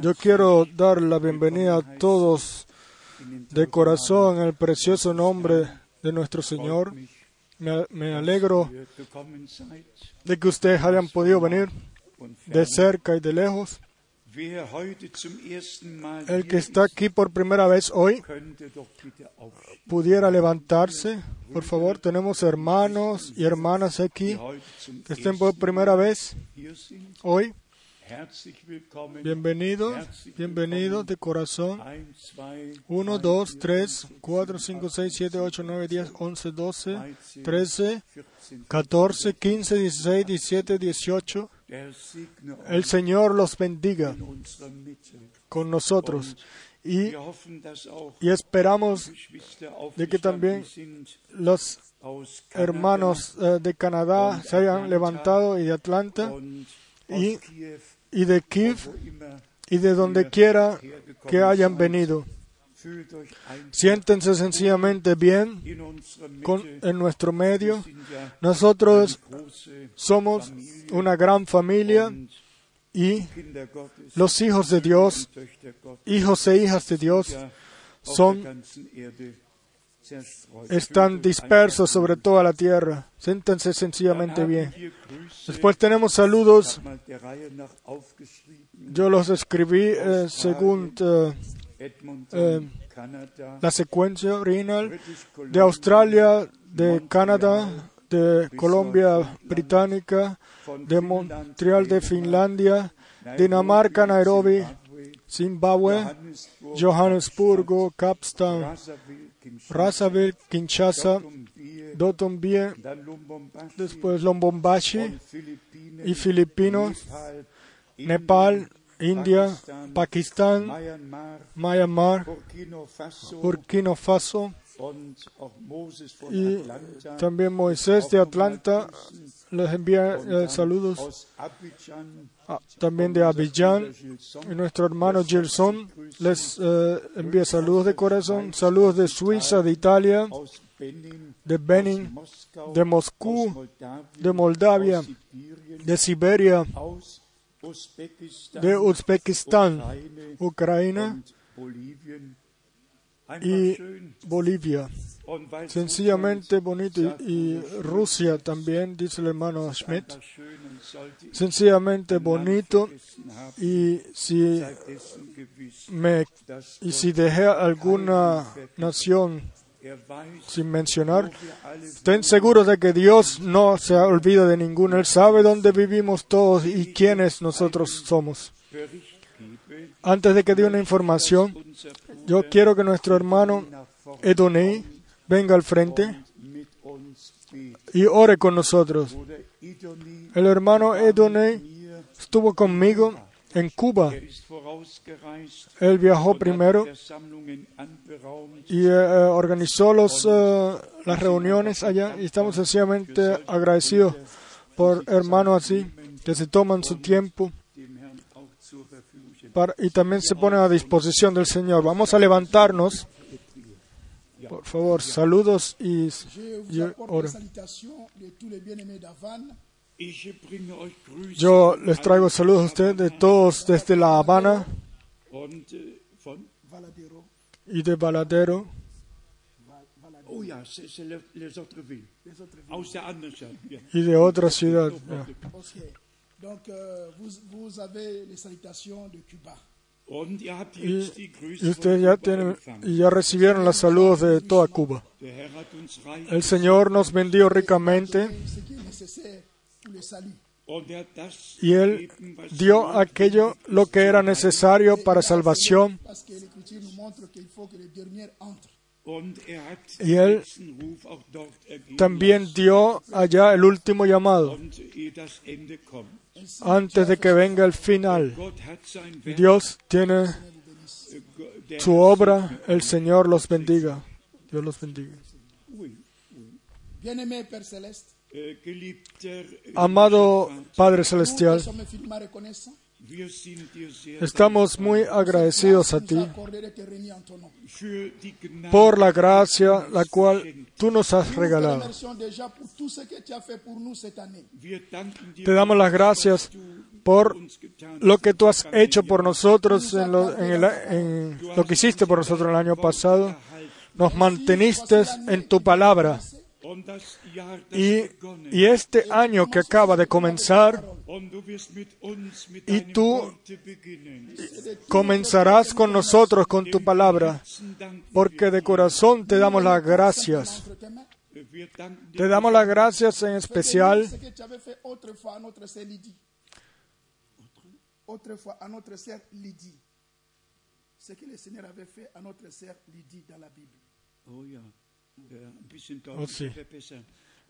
Yo quiero dar la bienvenida a todos de corazón en el precioso nombre de nuestro Señor. Me, alegro de que ustedes hayan podido venir de cerca y de lejos. El que está aquí por primera vez hoy pudiera levantarse. Por favor, tenemos hermanos y hermanas aquí que estén por primera vez hoy. Bienvenidos, bienvenidos de corazón. 1, 2, 3, 4, 5, 6, 7, 8, 9, 10, 11, 12, 13, 14, 15, 16, 17, 18. El Señor los bendiga con nosotros. Y, y esperamos de que también los hermanos eh, de Canadá se hayan levantado y de Atlanta. y, y de Kiev y de donde quiera que hayan venido. Siéntense sencillamente bien en nuestro medio. Nosotros somos una gran familia y los hijos de Dios, hijos e hijas de Dios, son están dispersos sobre toda la tierra. Siéntense sencillamente bien. Después tenemos saludos. Yo los escribí eh, según eh, eh, la secuencia original de Australia, de Canadá, de Colombia Británica, de Montreal de Finlandia, Dinamarca, Nairobi, Zimbabue, Johannesburgo, Capstown, Brazzaville, Kinshasa, Dotonbie, después Lombombashi y Filipinos, Nepal, India, Pakistán, Myanmar, Burkina Faso y también Moisés de Atlanta les envía eh, saludos también de Abidjan y nuestro hermano Gilson les eh, envía saludos de corazón, saludos de Suiza, de Italia, de Benin, de Moscú, de Moldavia, de Siberia, de Uzbekistán, Ucrania y Bolivia. Sencillamente bonito. Y, Rusia también, dice el hermano Schmidt. Sencillamente bonito. Y si, me, y si dejé alguna nación sin mencionar, estén seguros de que Dios no se olvida de ninguno. Él sabe dónde vivimos todos y quiénes nosotros somos. Antes de que dé una información, yo quiero que nuestro hermano Edonei venga al frente y ore con nosotros. El hermano Edonei estuvo conmigo en Cuba. Él viajó primero y eh, organizó los, eh, las reuniones allá y estamos sencillamente agradecidos por hermanos así que se toman su tiempo y también se ponen a disposición del Señor. Vamos a levantarnos. Por favor, saludos y, y Yo les traigo saludos a ustedes de todos desde La Habana y de Baladero. Y de otra ciudad. Donc, Y, ustedes ya, tienen, ya recibieron los saludos de toda Cuba. El Señor nos bendijo ricamente y Él dio aquello lo que era necesario para salvación. Y Él también dio allá el último llamado antes de que venga el final. Dios tiene su obra, el Señor los bendiga. Dios los bendiga. Amado Padre Celestial, Estamos muy agradecidos a ti por la gracia la cual tú nos has regalado. Te damos las gracias por lo que tú has hecho por nosotros en lo, lo que hiciste por nosotros el año pasado. Nos manteniste en tu palabra. Y, y, este año que acaba de comenzar, y tú comenzarás con nosotros con tu palabra, porque de corazón te damos las gracias. Te damos las gracias en especial autrefois à notre sœur Lydie. Ce que le Seigneur avait fait à notre sœur Lydie dans la Bible. Oh äh, Oh. Äh,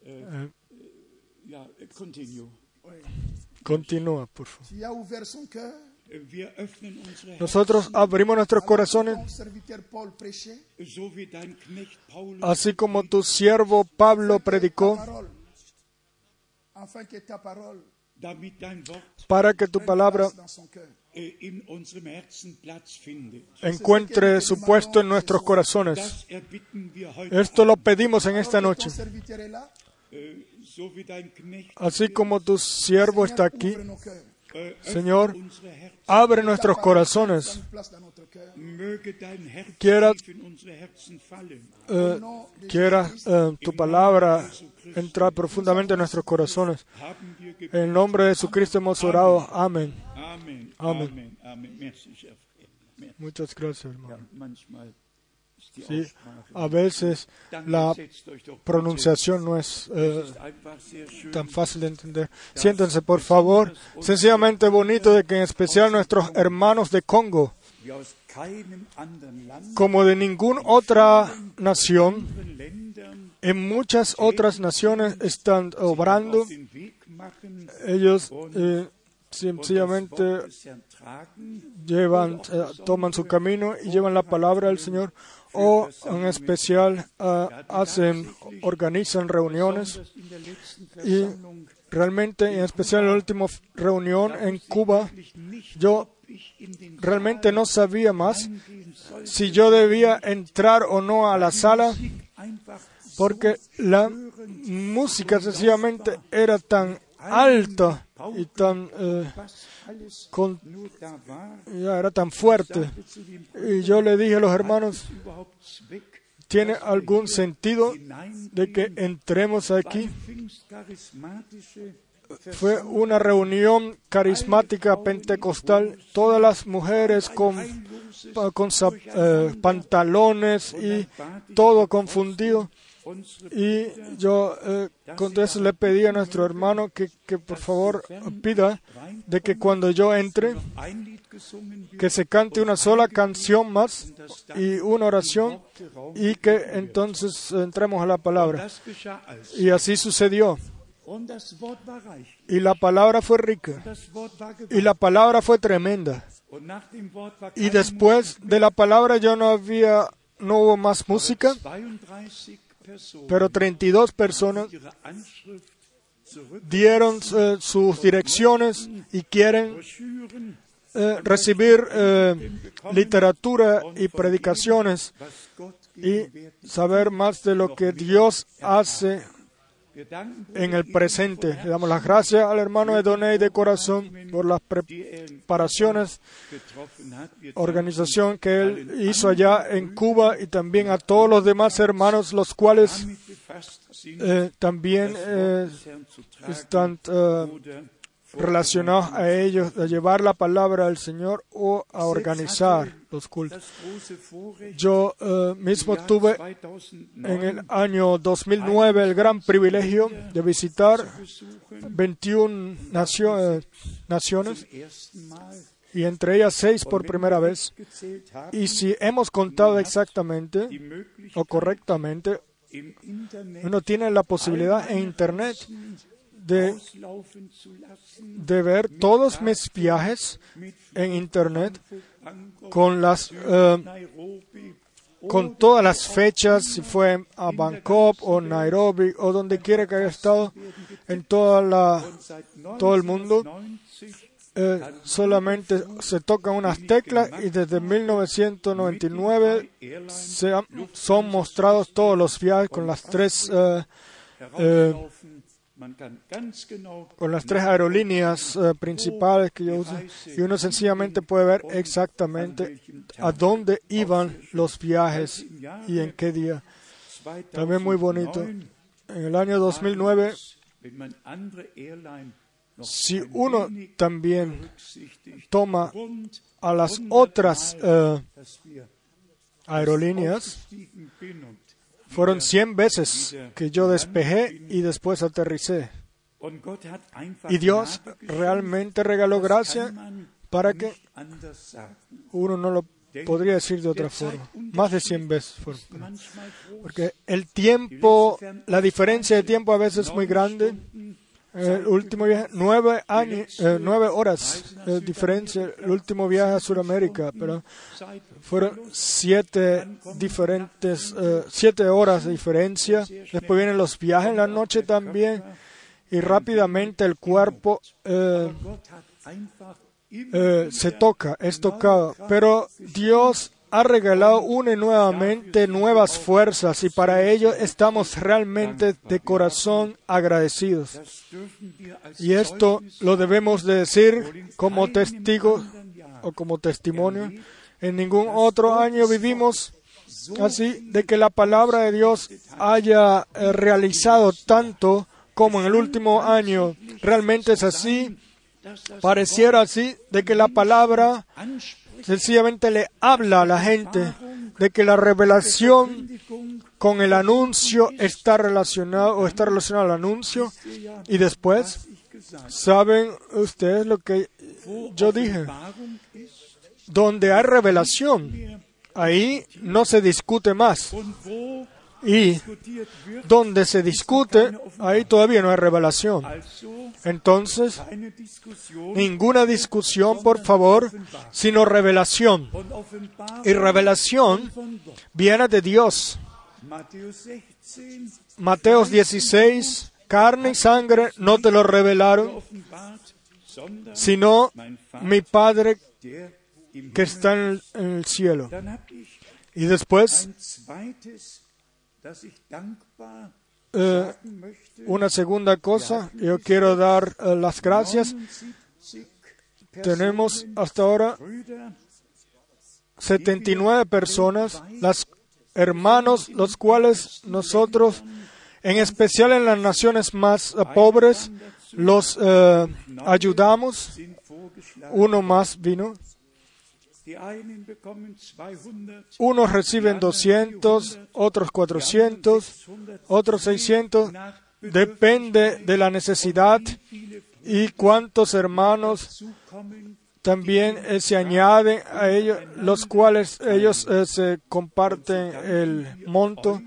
Eh, äh. Oui. continúa, por favor. Nosotros abrimos nuestros corazones, así como tu siervo Pablo predicó, para que tu palabra äh, findet. encuentre su puesto en nuestros corazones. Esto lo pedimos en esta noche. Äh, Así como tu siervo está aquí, äh, Señor, abre nuestros corazones. Quiera-. Eh, quiera eh, tu palabra entrar profundamente en nuestros corazones. En el nombre de Jesucristo hemos orado. Amén. Merci. Muchas gracias, hermano. Sí, a veces la pronunciación no es eh, tan fácil de entender. Siéntense, por favor. Sencillamente bonito de que en especial nuestros hermanos de Congo, como de ninguna otra nación, en muchas otras naciones están obrando. Ellos eh, sencillamente llevan, eh, toman su camino y llevan la palabra del Señor o en especial eh, hacen, organizan reuniones y realmente en especial en la última reunión en Cuba yo realmente no sabía más si yo debía entrar o no a la sala porque la música sencillamente era tan alta y tan eh, con- ya era tan fuerte y yo le dije a los hermanos ¿Tiene algún sentido de que entremos aquí? Fue una reunión carismática pentecostal, todas las mujeres con, con eh, pantalones y todo confundido. Y yo eh, entonces le pedí a nuestro hermano que, que por favor pida de que cuando yo entre, que se cante una sola canción más y una oración y que entonces entremos a la palabra. Y así sucedió. Y la palabra fue rica. Y la palabra fue tremenda. Y después de la palabra ya no había, no hubo más música, 32 Personen pero 32 personas dieron eh, sus direcciones y quieren eh, recibir eh, literatura y predicaciones y saber más de lo que Dios hace en el presente. Le damos las gracias al hermano Edonei de corazón por las preparaciones, organización que él hizo allá en Cuba y también a todos los demás hermanos, los cuales eh, también eh, están eh, relacionados a ellos, a llevar la palabra del Señor o a organizar los cultos. Yo eh, mismo tuve 2009 en el año 2009 el gran privilegio de visitar besuchen 21 nacio- eh, naciones Mal y entre ellas seis por primera vez. Y si hemos contado exactamente o correctamente, uno tiene la posibilidad en Internet de, ver todos mis viajes en Internet con las eh, Nairobi con todas las fechas, si fue a Bangkok o Nairobi o donde quiera que haya estado en toda la, todo el mundo. 1990 eh, solamente se tocan unas teclas y desde 1999 se han- son mostrados todos los viajes con las tres eh, herauslaufen. Con las tres aerolíneas eh, principales que yo uso y uno sencillamente puede ver exactamente a dónde iban los viajes y en qué día. También muy bonito. 2009, En el año 2009, wenn man andere Airline noch si uno también toma a las otras eh, aerolíneas, fueron 100 veces que yo despejé y después aterricé. Y Dios realmente regaló gracia para que uno no lo podría decir de otra forma. Más de 100 veces. Porque el tiempo, la diferencia de tiempo a veces es muy grande. El último viaje, nueve, años, eh, nueve horas de diferencia, el último viaje a Sudamérica, pero fueron siete diferentes, eh, siete horas de diferencia. Después vienen los viajes en la noche también y rápidamente el cuerpo eh, eh, se toca, es tocado. Pero Dios ha regalado una y nuevamente nuevas fuerzas y para ello estamos realmente de corazón agradecidos. Y esto lo debemos de decir como testigo o como testimonio. En ningún otro año vivimos así de que la palabra de Dios haya eh, realizado tanto como en el último año. Realmente es así. Pareciera así de que la palabra sencillamente le habla a la gente de que la revelación con el anuncio está relacionado o está relacionado al anuncio y después saben ustedes lo que yo dije donde hay revelación ahí no se discute más y donde se discute ahí todavía no hay revelación. Entonces ninguna discusión por favor sino revelación. Y revelación viene de Dios. Matthäus 16 Mateos 16, carne y sangre no te lo revelaron, sino mi Padre que está en el, cielo. Y después, eh, una segunda cosa, yo quiero dar eh, las gracias. 79 Tenemos hasta ahora Brüder, 79 personas, las hermanos, los cuales nosotros, en especial en las naciones más eh, pobres, los ayudamos. Uno más vino. Unos reciben 200, otros 400, otros 600. Depende de la necesidad y cuántos hermanos también eh, se añaden a ellos, los cuales ellos eh, se comparten el monto.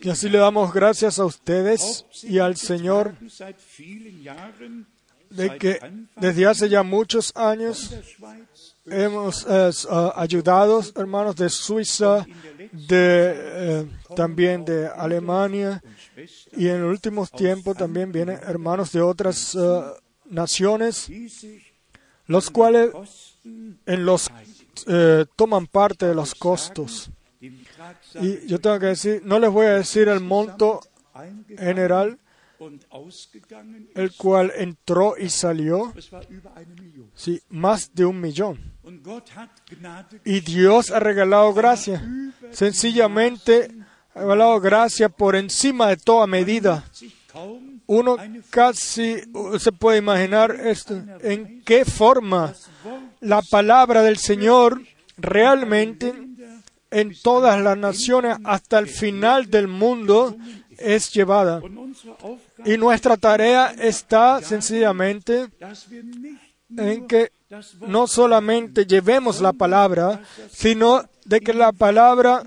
Y así le damos gracias a ustedes y al Señor de que desde hace ya muchos años hemos eh, ah, ayudado hermanos de Suiza, de, eh, también de Alemania y en últimos tiempos también vienen hermanos de otras eh, naciones, los cuales en los eh, toman parte de los costos. Y yo tengo que decir, no les voy a decir el monto general, el cual entró y salió, sí, más de un millón. Y Dios ha regalado gracia. Sencillamente ha regalado gracia por encima de toda medida. Uno casi se puede imaginar esto. En qué forma la palabra del Señor realmente en todas las naciones hasta el final del mundo es llevada. Y nuestra tarea está sencillamente en que no solamente llevemos la palabra, sino de que la palabra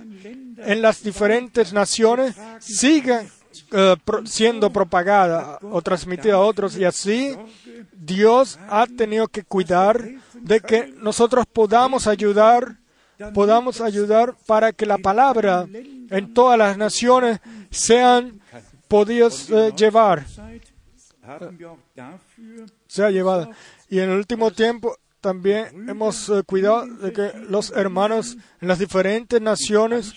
en las diferentes naciones siga eh, siendo propagada o transmitida a otros y así Dios ha tenido que cuidar de que nosotros podamos ayudar, podamos ayudar para que la palabra en todas las naciones sean podidos eh, llevar. sea llevada. Y en el último tiempo también hemos eh, cuidado de que los hermanos en las diferentes naciones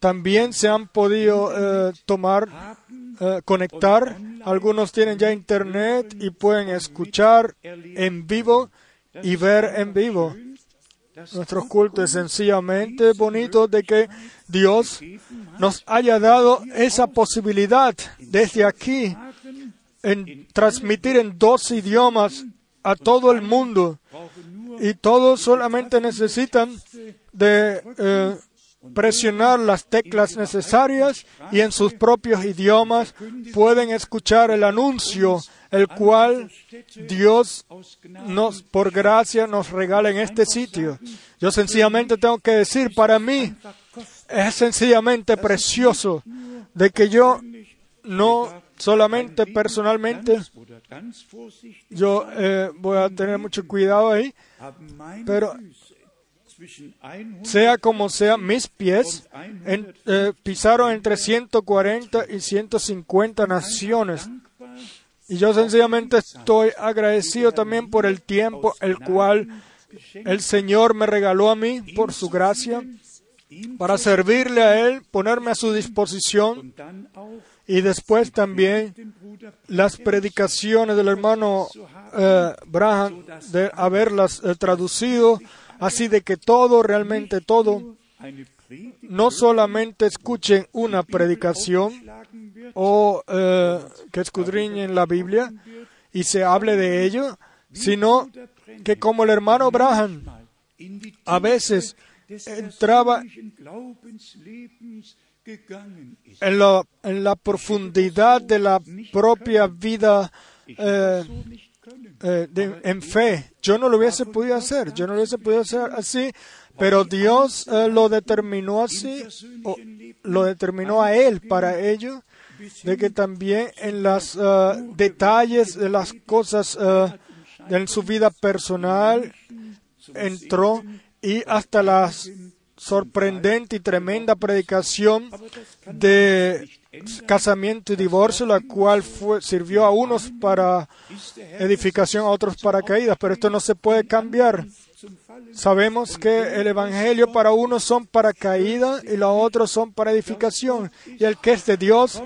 también se han podido eh, tomar, eh, conectar. Algunos tienen ya internet y pueden escuchar en vivo y ver en vivo. Nuestro culto es sencillamente bonito de que Dios nos haya dado esa posibilidad desde aquí en transmitir en dos idiomas a todo el mundo. Y todos solamente necesitan de eh, presionar las teclas necesarias y en sus propios idiomas pueden escuchar el anuncio, el cual Dios nos, por gracia, nos regala en este sitio. Yo sencillamente tengo que decir, para mí es sencillamente precioso de que yo no solamente personalmente, yo eh, voy a tener mucho cuidado ahí, pero sea como sea, mis pies eh, pisaron entre 140 y 150 naciones. Y yo sencillamente estoy agradecido también por el tiempo el cual el Señor me regaló a mí por su gracia para servirle a Él, ponerme a su disposición y después también las predicaciones del hermano eh, Braham de haberlas eh, traducido Así de que todo, realmente todo, no solamente escuchen una predicación o eh, que escudriñen la Biblia y se hable de ello, sino que como el hermano Abraham a veces entraba en la, en la profundidad de la propia vida eh, eh, en fe. Yo no lo hubiese podido hacer, yo no lo hubiese podido hacer así, pero Dios eh, lo determinó así, o lo determinó a Él para ello, de que también en los detalles de las cosas en su vida personal entró y hasta la sorprendente y tremenda predicación de casamiento y divorcio, la cual fue, sirvió a unos para edificación, a otros para caídas, pero esto no se puede cambiar. Sabemos que el Evangelio para unos son para caída y los otros son para edificación. Y el que es de Dios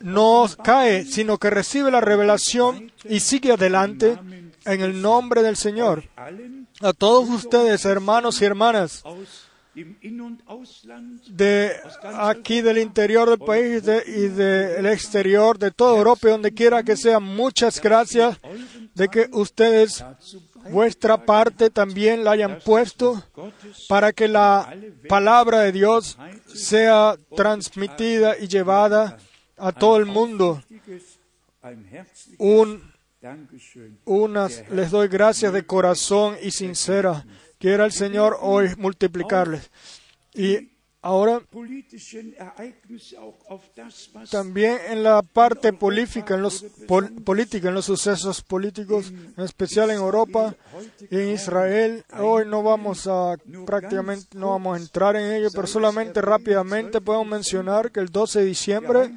no cae, sino que recibe la revelación y sigue adelante en el nombre del Señor. A todos ustedes, hermanos y hermanas, de aquí del interior del país y del exterior, de toda Europa donde quiera que sea. Muchas gracias de que ustedes vuestra parte también la hayan puesto para que la palabra de Dios sea transmitida y llevada a todo el mundo. Un, unas les doy gracias de corazón y sincera Quiera el Señor hoy multiplicarles. Y ahora también en la parte política, en los política, en los sucesos políticos, en especial en Europa en Israel. Hoy no vamos a prácticamente no vamos a entrar en ello, pero solamente rápidamente podemos mencionar que el 12 de diciembre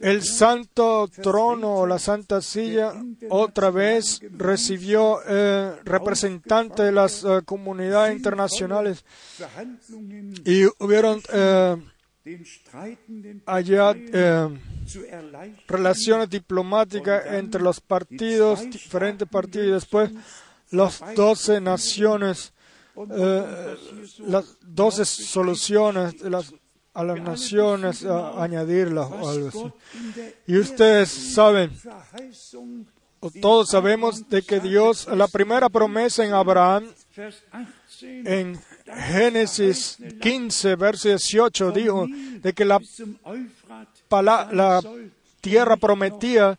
el santo trono o la santa silla otra vez recibió eh, representantes de las eh, comunidades internacionales y hubieron eh, allá relaciones diplomáticas entre los partidos, diferentes partidos y después las doce naciones, las doce soluciones de las a las naciones añadirlas o algo así. Y ustedes saben, todos sabemos de que Dios, la primera promesa en Abraham, en Génesis 15, verso 18, dijo de que la, la tierra prometida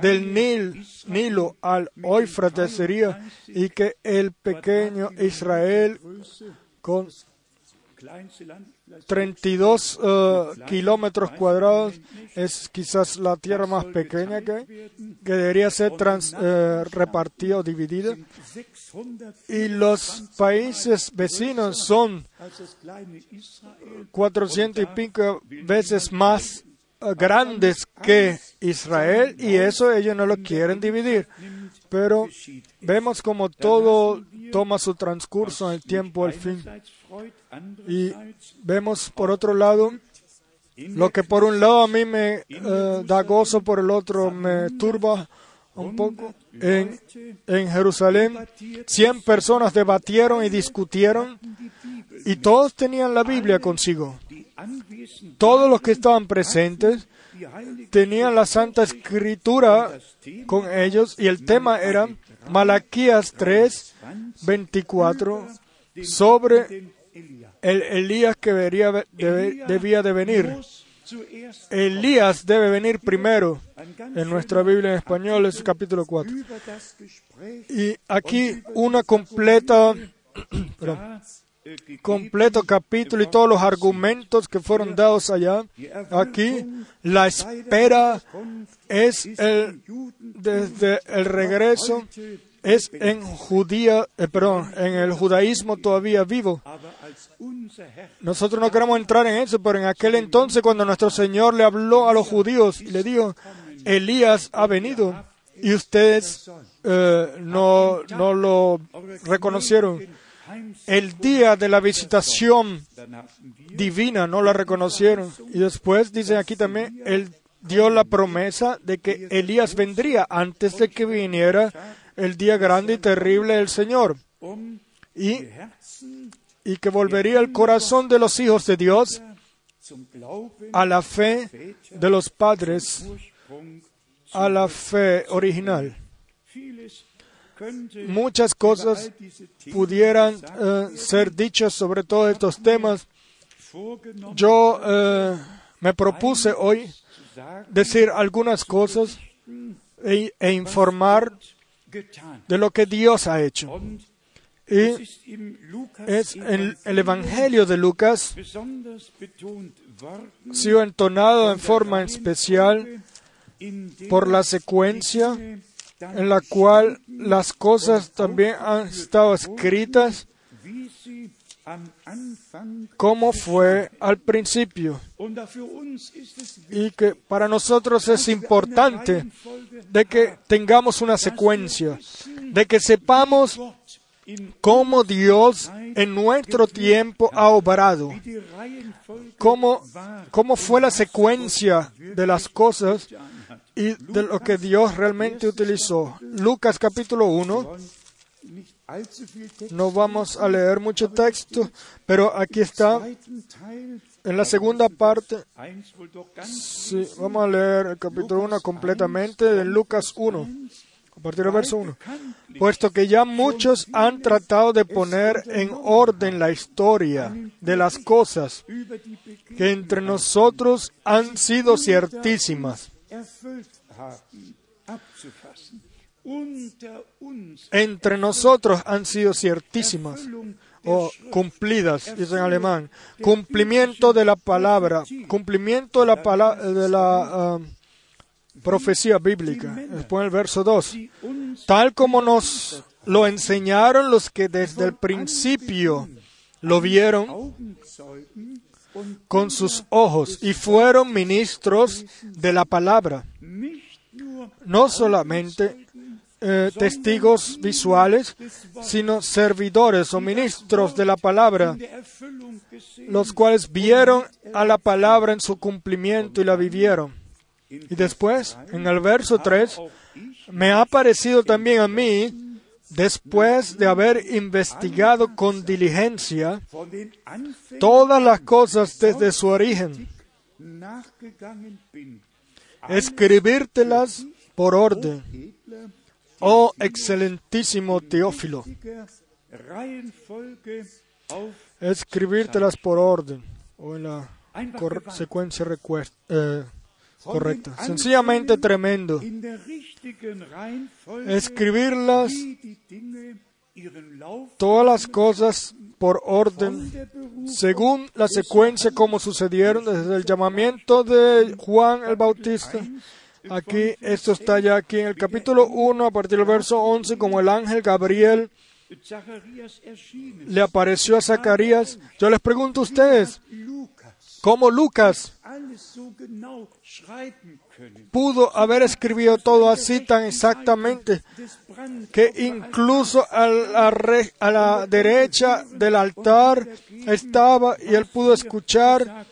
del Nil, Nilo al Éufrates sería y que el pequeño Israel con 32 uh, kilómetros cuadrados es quizás la tierra más pequeña que, que debería ser trans, uh, repartida o dividida. Y los países vecinos son 400 y pico veces más grandes que Israel y eso ellos no lo quieren dividir. Pero vemos como todo toma su transcurso en el tiempo al fin. Y vemos por otro lado lo que por un lado a mí me uh, da gozo, por el otro me turba un poco. En, en Jerusalén, 100 personas debatieron y discutieron y todos tenían la Biblia consigo. Todos los que estaban presentes tenían la Santa Escritura con ellos y el tema era Malaquías 3, 24 sobre el Elías que debería, debía de venir. Elías debe venir primero. En nuestra Biblia en español es capítulo 4. Y aquí una completa, completo capítulo y todos los argumentos que fueron dados allá. Aquí la espera es el, desde el regreso es en judía, eh, perdón, en el judaísmo todavía vivo. Nosotros no queremos entrar en eso, pero en aquel entonces cuando nuestro Señor le habló a los judíos y le dijo, Elías ha venido y ustedes eh, no, no lo reconocieron. El día de la visitación divina no la reconocieron. Y después dice aquí también, Él dio la promesa de que Elías vendría antes de que viniera el día grande y terrible del Señor. Y, y que volvería el corazón de los hijos de Dios a la fe de los padres, a la fe original. Muchas cosas pudieran eh, ser dichas sobre todos estos temas. Yo eh, me propuse hoy decir algunas cosas e, e informar de lo que Dios ha hecho. Y es en el Evangelio de Lucas, sido entonado en forma especial por la secuencia en la cual las cosas también han estado escritas como fue al principio. Y que para nosotros es importante de que tengamos una secuencia, de que sepamos cómo Dios en nuestro tiempo ha obrado, cómo, cómo fue la secuencia de las cosas y de lo que Dios realmente utilizó. Lucas capítulo 1 no vamos a leer mucho texto, pero aquí está en la segunda parte. Sí, vamos a leer el capítulo 1 completamente de Lucas 1, a partir del verso 1. Puesto que ya muchos han tratado de poner en orden la historia de las cosas que entre nosotros han sido ciertísimas entre nosotros han sido ciertísimas o cumplidas, dice en alemán, cumplimiento de la palabra, cumplimiento de la, de la um, profecía bíblica. Después en el verso 2, tal como nos lo enseñaron los que desde el principio lo vieron con sus ojos y fueron ministros de la palabra. No solamente eh, testigos visuales, sino servidores o ministros de la palabra, los cuales vieron a la palabra en su cumplimiento y la vivieron. Y después, en el verso 3, me ha parecido también a mí, después de haber investigado con diligencia todas las cosas desde su origen, escribírtelas por orden Oh excelentísimo Teófilo, escribírtelas por orden o en la secuencia eh, correcta. Sencillamente tremendo. Escribirlas todas las cosas por orden, según la secuencia como sucedieron desde el llamamiento de Juan el Bautista Aquí, esto está ya aquí en el capítulo 1, a partir del verso 11, como el ángel Gabriel le apareció a Zacarías. Yo les pregunto a ustedes, cómo Lucas pudo haber escrito todo así tan exactamente que incluso a la, a la derecha del altar estaba y él pudo escuchar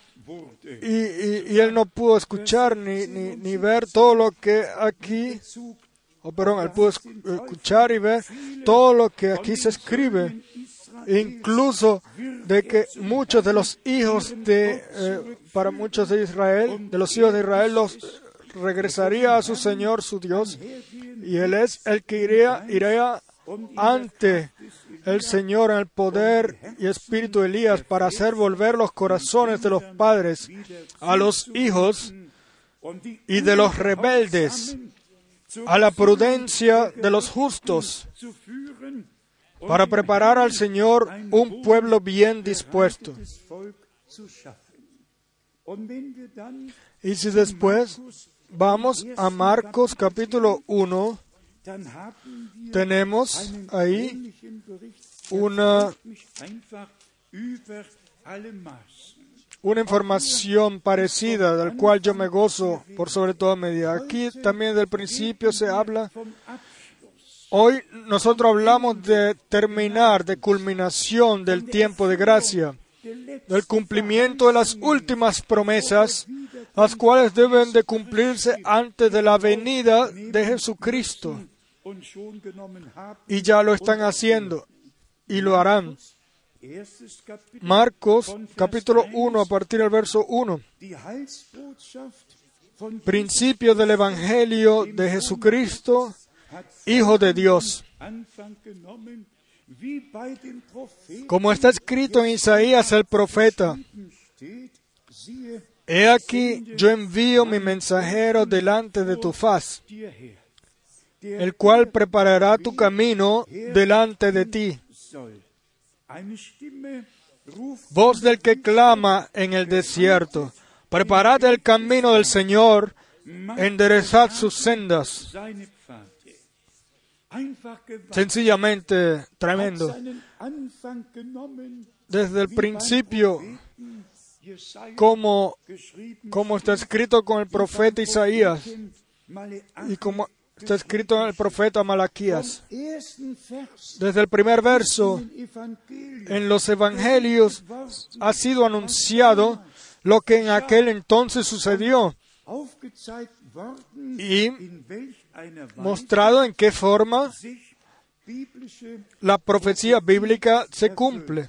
y, él no pudo escuchar ni, ni, ni ver todo lo que aquí, oh, perdón, él pudo escuchar y ver todo lo que aquí se escribe, incluso de que muchos de los hijos de, eh, para muchos de Israel, de los hijos de Israel, los regresaría a su Señor, su Dios, y Él es el que iría, iría ante el Señor el poder y espíritu de Elías para hacer volver los corazones de los padres a los hijos y de los rebeldes a la prudencia de los justos para preparar al Señor un pueblo bien dispuesto. Y si después vamos a Marcos capítulo 1, tenemos ahí una, una información parecida, del cual yo me gozo por sobre toda medida. Aquí también del principio se habla. Hoy nosotros hablamos de terminar, de culminación del tiempo de gracia, del cumplimiento de las últimas promesas, las cuales deben de cumplirse antes de la venida de Jesucristo y ya lo están haciendo y lo harán. Marcos capítulo 1 a partir del verso 1. Principio del Evangelio de Jesucristo, Hijo de Dios. Como está escrito en Isaías el profeta, He aquí yo envío mi mensajero delante de tu faz el cual preparará tu camino delante de ti. Voz del que clama en el desierto, preparad el camino del Señor, enderezad sus sendas. Sencillamente tremendo. Desde el principio, como, como está escrito con el profeta Isaías y como Está escrito en el profeta Malaquías. Desde el primer verso, en los evangelios ha sido anunciado lo que en aquel entonces sucedió y mostrado en qué forma la profecía bíblica se cumple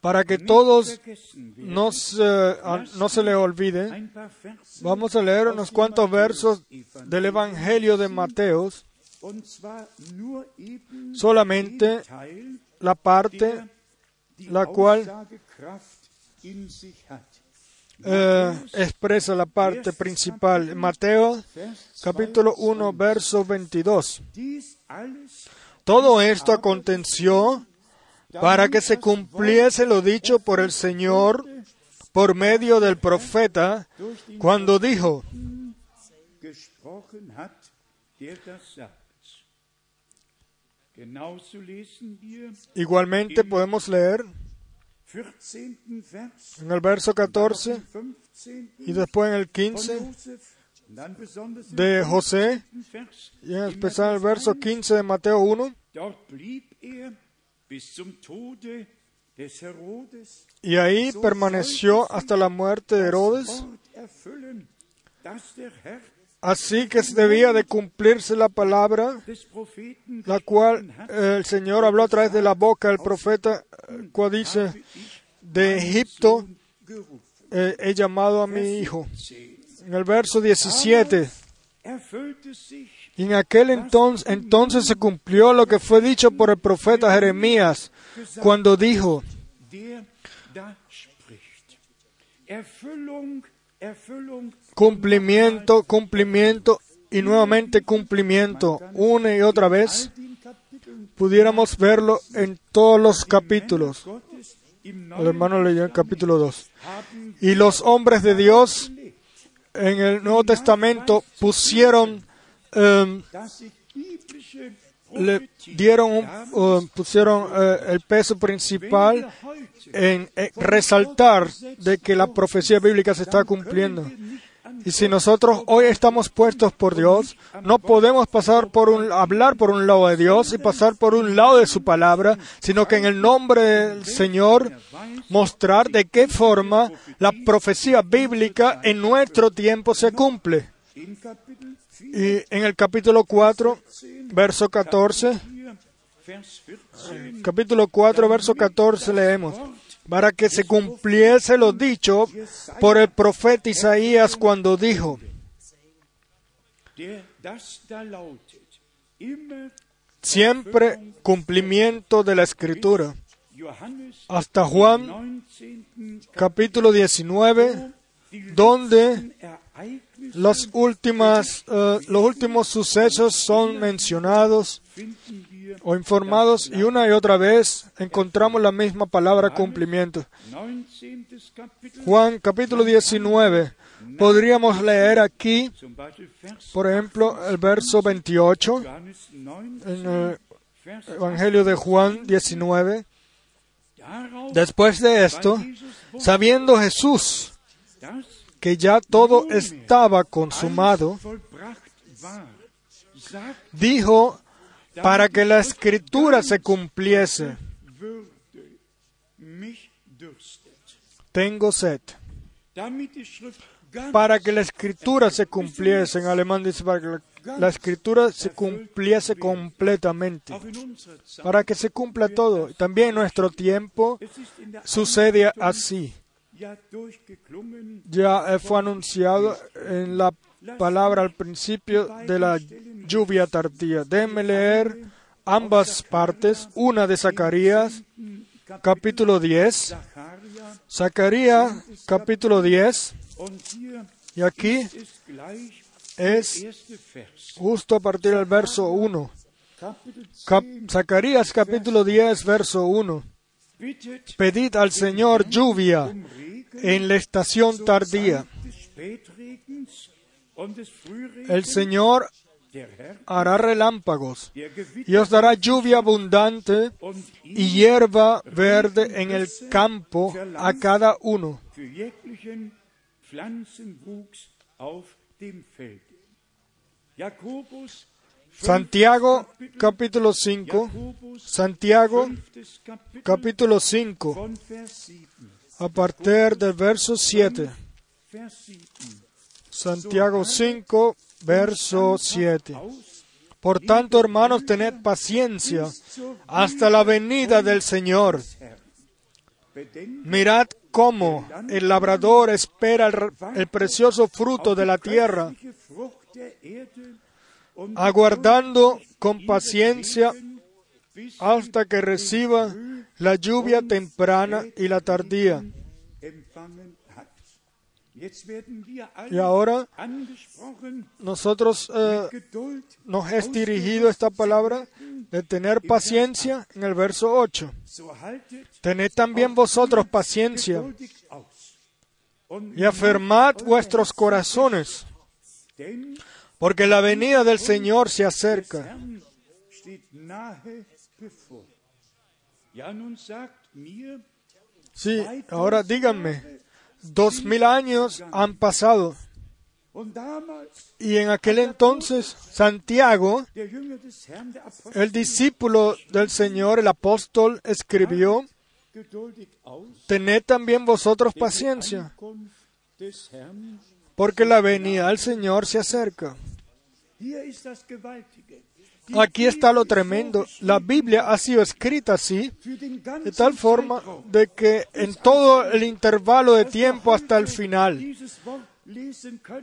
para que todos no se, no se le olvide, vamos a leer unos cuantos versos del Evangelio de Mateo, solamente la parte la cual eh, expresa la parte principal. Mateo capítulo 1, verso 22. Todo esto aconteció para que se cumpliese lo dicho por el Señor por medio del profeta cuando dijo, Igualmente podemos leer en el verso 14 y después en el 15 de José y en especial el verso 15 de Mateo 1. Y ahí permaneció hasta la muerte de Herodes. Así que debía de cumplirse la palabra, la cual el Señor habló a través de la boca del profeta, cual dice, de Egipto he llamado a mi hijo. En el verso 17. Y en aquel entonces, se cumplió lo que fue dicho por el profeta Jeremías cuando dijo, cumplimiento, cumplimiento y nuevamente cumplimiento, una y otra vez, pudiéramos verlo en todos los capítulos. El hermano leyó el capítulo 2. Y los hombres de Dios en el Nuevo Testamento pusieron um, le dieron, pusieron eh, el peso principal en eh, resaltar de que la profecía bíblica se está cumpliendo. Y si nosotros hoy estamos puestos por Dios, no podemos pasar por un, hablar por un lado de Dios y pasar por un lado de su palabra, sino que en el nombre del Señor mostrar de qué forma la profecía bíblica en nuestro tiempo se cumple. In Kapitel 4, Y en el capítulo 4, verso 14, 4, Vers 14, capítulo 4, verso 14 leemos, para que se cumpliese lo dicho por el profeta Isaías cuando dijo, siempre cumplimiento de la escritura. Hasta Juan 19. capítulo 19, donde eh, los últimos sucesos son mencionados o informados y una y otra vez encontramos la misma palabra cumplimiento. 19. Kapitel, Juan capítulo 19. Podríamos leer aquí, por ejemplo, el verso 28 Johannes 19, en el Evangelio de Juan 19. Darauf Después de esto, sabiendo Jesús que ya todo estaba consumado, dijo para que la escritura se cumpliese, tengo sed. Para que la escritura se cumpliese, en alemán dice para que la, la escritura se cumpliese completamente, para que se cumpla todo. También en nuestro tiempo sucede así. Ya fue anunciado en la palabra al principio de la lluvia tardía. Déjenme leer ambas partes, una de Zacarías, capítulo 10, Zacharia, Zacarías, capítulo 10, und hier y aquí es Vers. justo a partir del verso 1. Kapitel Cap- 10, Zacarías, capítulo 10, verso 1. bittet Pedid al Señor lluvia en la estación tardía. El Señor hará relámpagos y os dará lluvia abundante und y hierba verde en el campo a cada uno. Santiago capítulo 5, Jakobus, Santiago capítulo 5, von Vers 7. A partir del verso 7. Vers 7. Santiago 5, verso 7. Aus, Por tanto, hermanos, tened paciencia hasta la venida del Señor. Mirad cómo el labrador espera el, el precioso fruto de la tierra, aguardando con paciencia hasta que reciba la lluvia temprana y la tardía. Y ahora nosotros eh, nos es dirigido esta palabra de tener paciencia en el verso 8. So haltet Tened también vosotros paciencia y afirmad vuestros corazones, porque la venida del Señor se acerca. Sí, ahora díganme, dos mil años han pasado. Y en aquel entonces Santiago, el discípulo del Señor, el apóstol, escribió, tened también vosotros paciencia, porque la venida del Señor se acerca. Aquí está lo tremendo. La Biblia ha sido escrita así, de tal forma de que en todo el intervalo de tiempo hasta el final,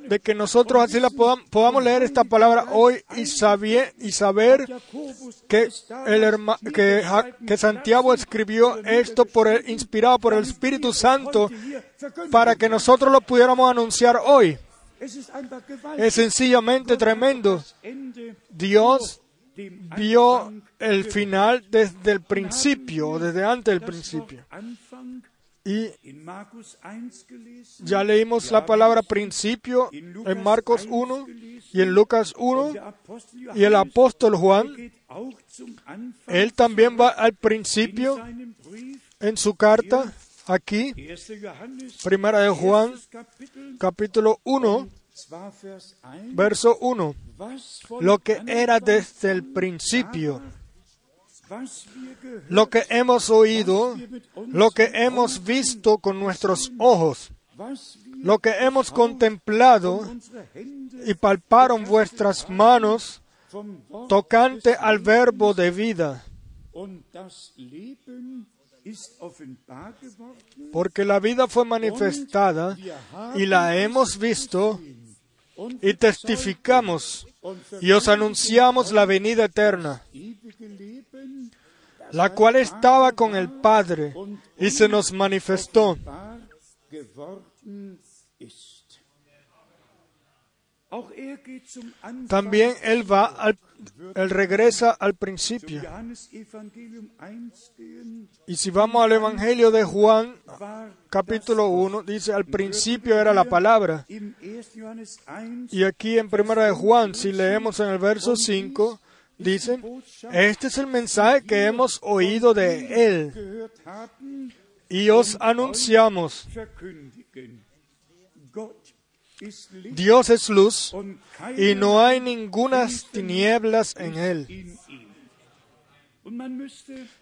de que nosotros así la podam- podamos leer esta palabra hoy y, saber que, que, Santiago escribió esto por el- inspirado por el Espíritu Santo para que nosotros lo pudiéramos anunciar hoy. Es sencillamente tremendo. Dios vio el final desde el principio, desde antes del principio. Y in Markus 1 gelesen. ya leímos la palabra principio en Marcos 1 y en Lucas 1 Der Apostel y el apóstol Juan Él también va al principio en su carta, aquí, Primera de Juan, capítulo 1, verso 1. Lo que era desde el principio, lo que hemos oído, lo que hemos visto con nuestros ojos, lo que hemos contemplado y palparon vuestras manos tocante al verbo de vida. Porque la vida fue manifestada y la hemos visto y testificamos y os anunciamos la venida eterna, la cual estaba con el Padre y se nos manifestó. También él va al, él regresa al principio. Y si vamos al Evangelio de Juan, capítulo 1, dice, al principio era la palabra. Y aquí en primera de Juan, si leemos en el verso 5, dice, este es el mensaje que hemos oído de él y os anunciamos. Dios es luz y no hay ninguna tinieblas en él.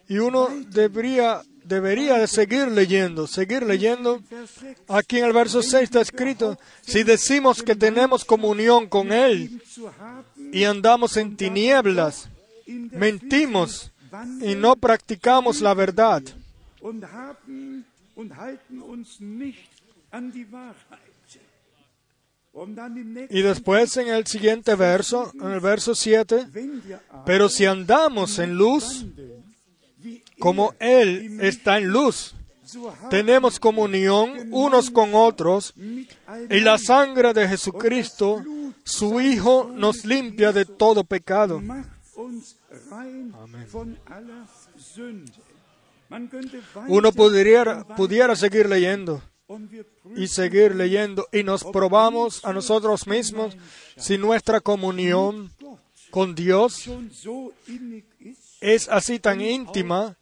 Y uno debería, debería de seguir leyendo, seguir leyendo. Aquí en el verso 6 está escrito, si decimos que tenemos comunión con Él y andamos en tinieblas, mentimos y no practicamos la verdad. Y después en el siguiente verso, en el verso 7, pero si andamos en luz, como Él está en luz, tenemos comunión unos con otros y la sangre de Jesucristo, su Hijo, nos limpia de todo pecado. Uno pudiera, pudiera seguir leyendo y seguir leyendo y nos probamos a nosotros mismos si nuestra comunión con Dios es así tan íntima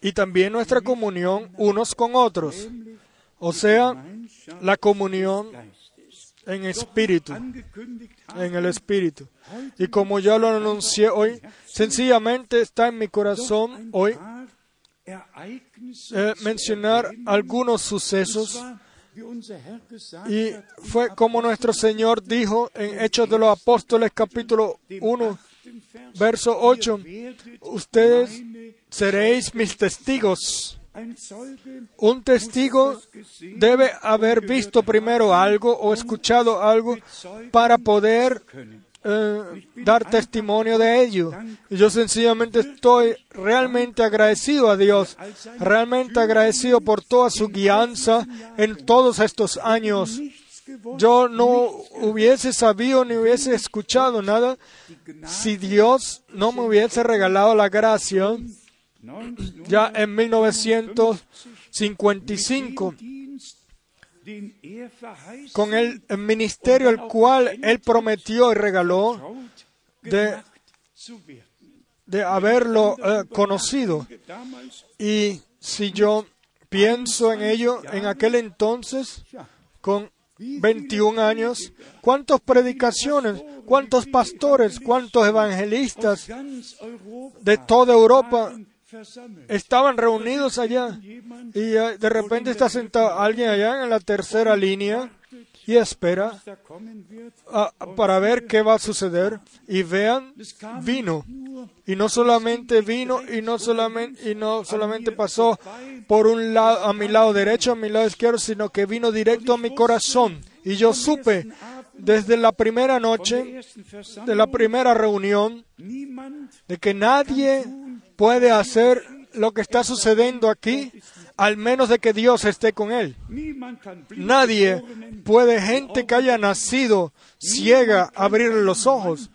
y también nuestra comunión unos con otros, o sea, la comunión en espíritu, en el espíritu. Y como ya lo anuncié hoy, sencillamente está en mi corazón hoy eh, mencionar algunos sucesos y fue como nuestro Señor dijo en Hechos de los Apóstoles capítulo 1, verso 8, ustedes seréis mis testigos. Un testigo debe haber visto primero algo o escuchado algo para poder eh, dar testimonio de ello. Yo sencillamente estoy realmente agradecido a Dios, realmente agradecido por toda su guianza en todos estos años. Yo no hubiese sabido ni hubiese escuchado nada si Dios no me hubiese regalado la gracia ya en 1955 con el ministerio el cual Él prometió y regaló de, de haberlo eh, conocido. Y si yo pienso en ello, en aquel entonces, con 21 años, ¿cuántas predicaciones, cuántos pastores, cuántos evangelistas de toda Europa estaban reunidos allá y eh, de repente está sentado alguien allá en la tercera línea y espera ah, para ver qué va a suceder. Y vean vino. Y no solamente vino y no solamente y no solamente pasó por un lado a mi lado derecho a mi lado izquierdo sino que vino directo a mi corazón. Y yo supe desde la primera noche de la primera reunión de que nadie puede hacer lo que está sucediendo aquí, al menos de que Dios esté con él. Nadie puede, gente que haya nacido ciega, abrirle los ojos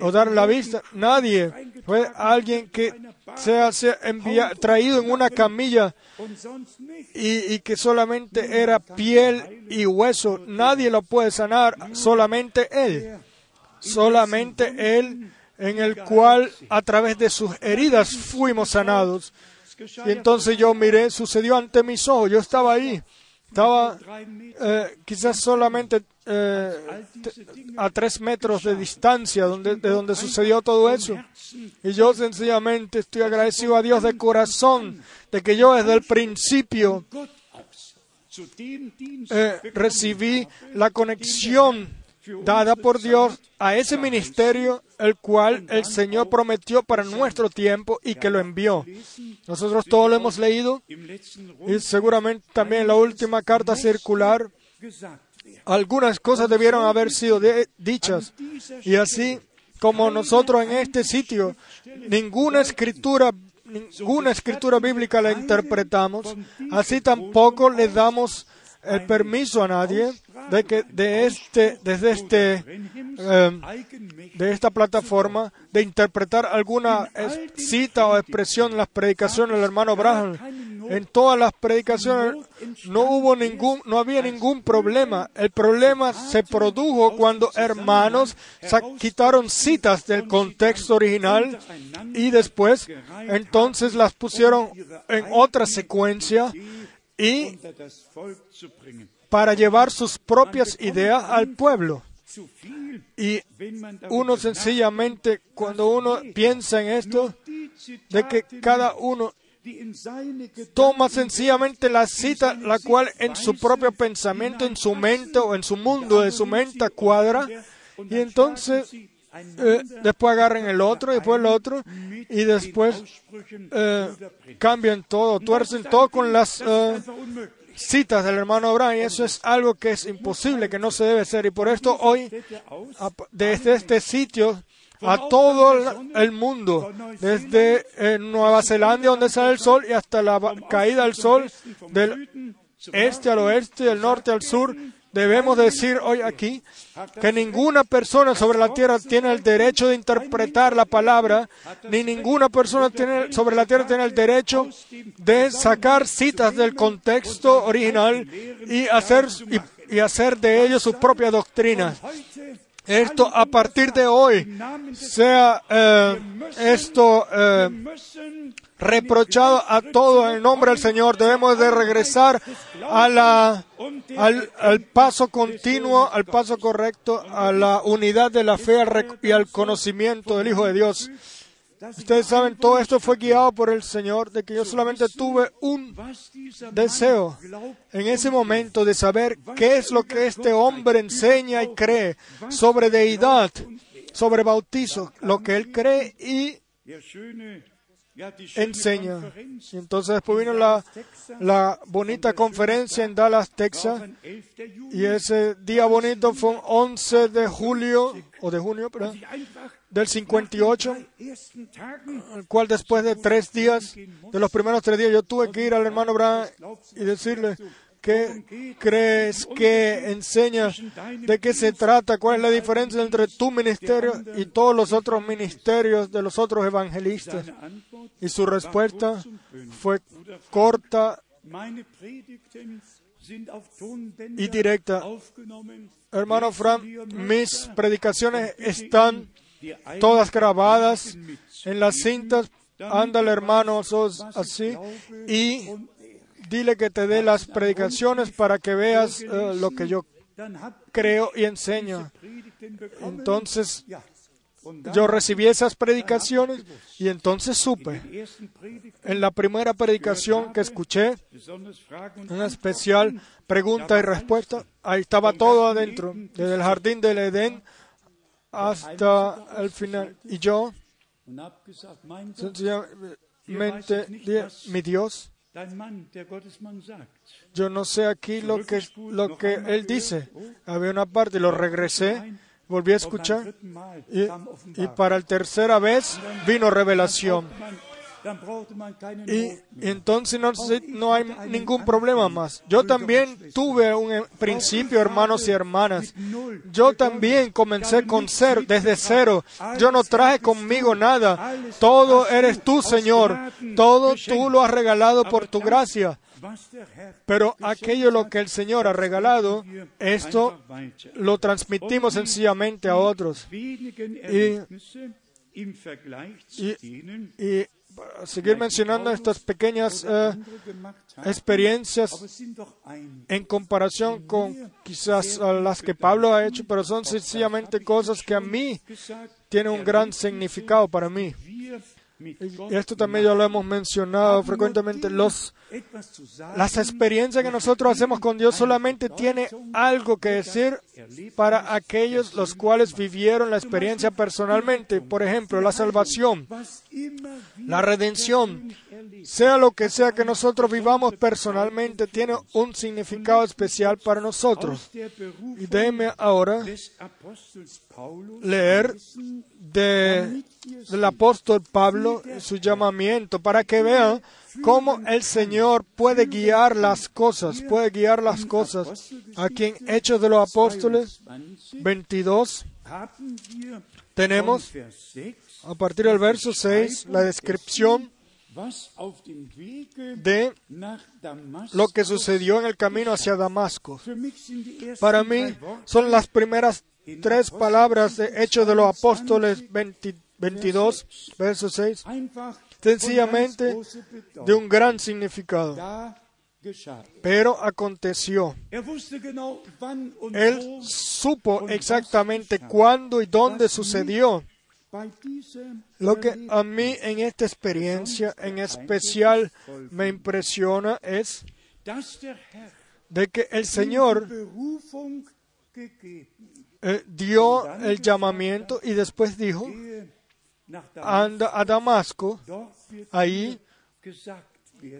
o dar la vista. Nadie fue alguien que sea, traído en una camilla y, y, que solamente era piel y hueso. Nadie lo puede sanar, solamente Él. Solamente Él en el cual a través de sus heridas fuimos sanados. Y entonces yo miré, sucedió ante mis ojos, yo estaba ahí, estaba eh, quizás solamente eh, a tres metros de distancia donde, de donde sucedió todo eso. Y yo sencillamente estoy agradecido a Dios de corazón de que yo desde el principio eh, recibí la conexión dada por Dios a ese ministerio, el cual el Señor prometió para nuestro tiempo y que lo envió. Nosotros todos lo hemos leído y seguramente también en la última carta circular algunas cosas debieron haber sido dichas y así como nosotros en este sitio ninguna escritura ninguna escritura bíblica la interpretamos, así tampoco le damos el permiso a nadie de que de este, desde este, em, de esta plataforma de interpretar alguna cita o expresión en las predicaciones del hermano Abraham. En todas las predicaciones no hubo ningún, no había ningún problema. El problema se produjo cuando hermanos quitaron citas del contexto original y después entonces las pusieron en otra secuencia y para llevar sus propias ideas al pueblo. Y uno sencillamente, cuando uno piensa en esto, de que cada uno toma sencillamente la cita, la cual en su propio pensamiento, en su mente o en su mundo de su mente cuadra, y entonces eh, después agarran el otro, después el otro, y después eh, cambian todo, tuercen todo con las eh, citas del hermano Abraham, y eso es algo que es imposible, que no se debe hacer. Y por esto hoy, desde este sitio, a todo el mundo, desde Nueva Zelanda, donde sale el sol, y hasta la caída del sol, del este al oeste, del norte al sur, Debemos decir hoy aquí que ninguna persona sobre la tierra tiene el derecho de interpretar la palabra, ni ninguna persona tiene, sobre la tierra tiene el derecho de sacar citas del contexto original y hacer, y, hacer de ellos su propia doctrina. Esto a partir de hoy sea eh, esto eh, reprochado a todo en el nombre del Señor. Debemos de regresar a la, al, al, paso continuo, al paso correcto, a la unidad de la fe y al conocimiento del Hijo de Dios. Ustedes saben, todo esto fue guiado por el Señor, de que yo solamente tuve un deseo en ese momento de saber qué es lo que este hombre enseña y cree sobre deidad, sobre bautizo, lo que él cree y enseña. Entonces después vino la, la bonita conferencia en Dallas, Texas, y ese día bonito fue un 11 de julio, o de junio, perdón, del 58, el cual después de tres días, de los primeros tres días, yo tuve que ir al hermano Brown y decirle, ¿Qué crees que enseña? ¿De qué se trata? ¿Cuál es la diferencia entre tu ministerio y todos los otros ministerios de los otros evangelistas? Y su respuesta fue corta y directa. Hermano Frank, mis predicaciones están todas grabadas en las cintas. Ándale, hermano, sos así. Y dile que te dé las predicaciones para que veas eh, lo que yo creo y enseño. Entonces, yo recibí esas predicaciones y entonces supe. En la primera predicación que escuché, una especial pregunta y respuesta, ahí estaba todo adentro, desde el jardín del Edén hasta el final. Y yo, sencillamente, mi Dios, yo no sé aquí lo que, lo que él dice. Había una parte, lo regresé, volví a escuchar y, y para la tercera vez vino revelación. Y entonces no, no, hay ningún problema más. Yo también tuve un eh, principio, hermanos y hermanas. Yo también comencé con cero, desde cero. Yo no traje conmigo nada. Todo eres tú, Señor. Todo tú lo has regalado por tu gracia. Pero aquello lo que el Señor ha regalado, esto lo transmitimos sencillamente a otros. Y y, y seguir mencionando estas pequeñas eh, experiencias en comparación con quizás eh, las que Pablo ha hecho, pero son sencillamente cosas que a mí tienen un gran significado para mí. Esto también ya lo hemos mencionado frecuentemente. Los, las experiencias que nosotros hacemos con Dios solamente tiene algo que decir para aquellos los cuales vivieron la experiencia personalmente. Por ejemplo, la salvación, la redención, sea lo que sea que nosotros vivamos personalmente, tiene un significado especial para nosotros. Y déjenme ahora leer de, del apóstol Pablo su llamamiento para que vean cómo el Señor puede guiar las cosas, puede guiar las cosas. Aquí en Hechos de los Apóstoles 22 tenemos a partir del verso 6 la descripción de lo que sucedió en el camino hacia Damasco. Para mí son las primeras tres palabras de Hechos de los Apóstoles 22, verso 6, sencillamente de un gran significado. Pero aconteció. Él supo exactamente cuándo y dónde sucedió. Lo que a mí en esta experiencia en especial me impresiona es de que el Señor eh, dio el llamamiento y después dijo, anda a Damasco, ahí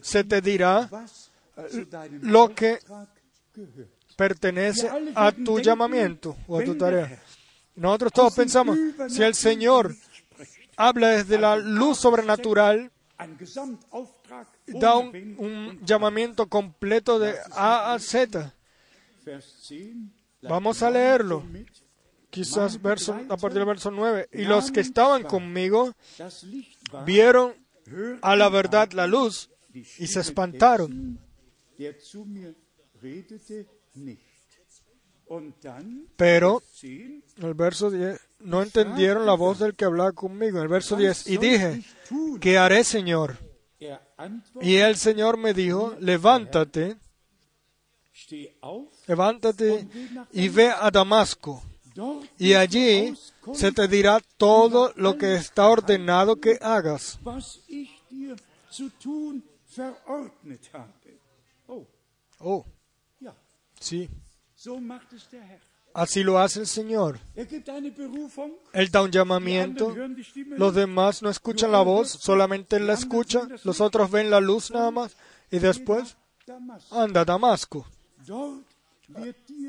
se te dirá eh, lo que pertenece a tu llamamiento o a tu tarea. Nosotros todos pensamos, si el Señor habla desde la luz sobrenatural, da un, llamamiento completo de A a Z. Vamos a leerlo. Quizás verso, a partir del verso 9. Y los que estaban conmigo vieron a la verdad la luz y se espantaron. Pero, el verso 10, no entendieron la voz del que hablaba conmigo. En el verso 10, y dije, ¿qué haré, Señor? Y el Señor me dijo, levántate, levántate y ve a Damasco. Y allí se te dirá todo lo que está ordenado que hagas. Oh, sí. Así lo hace el Señor. Él da un llamamiento. Los demás no escuchan la voz, solamente Él la escucha. Los otros ven la luz nada más. Y después, anda a Damasco.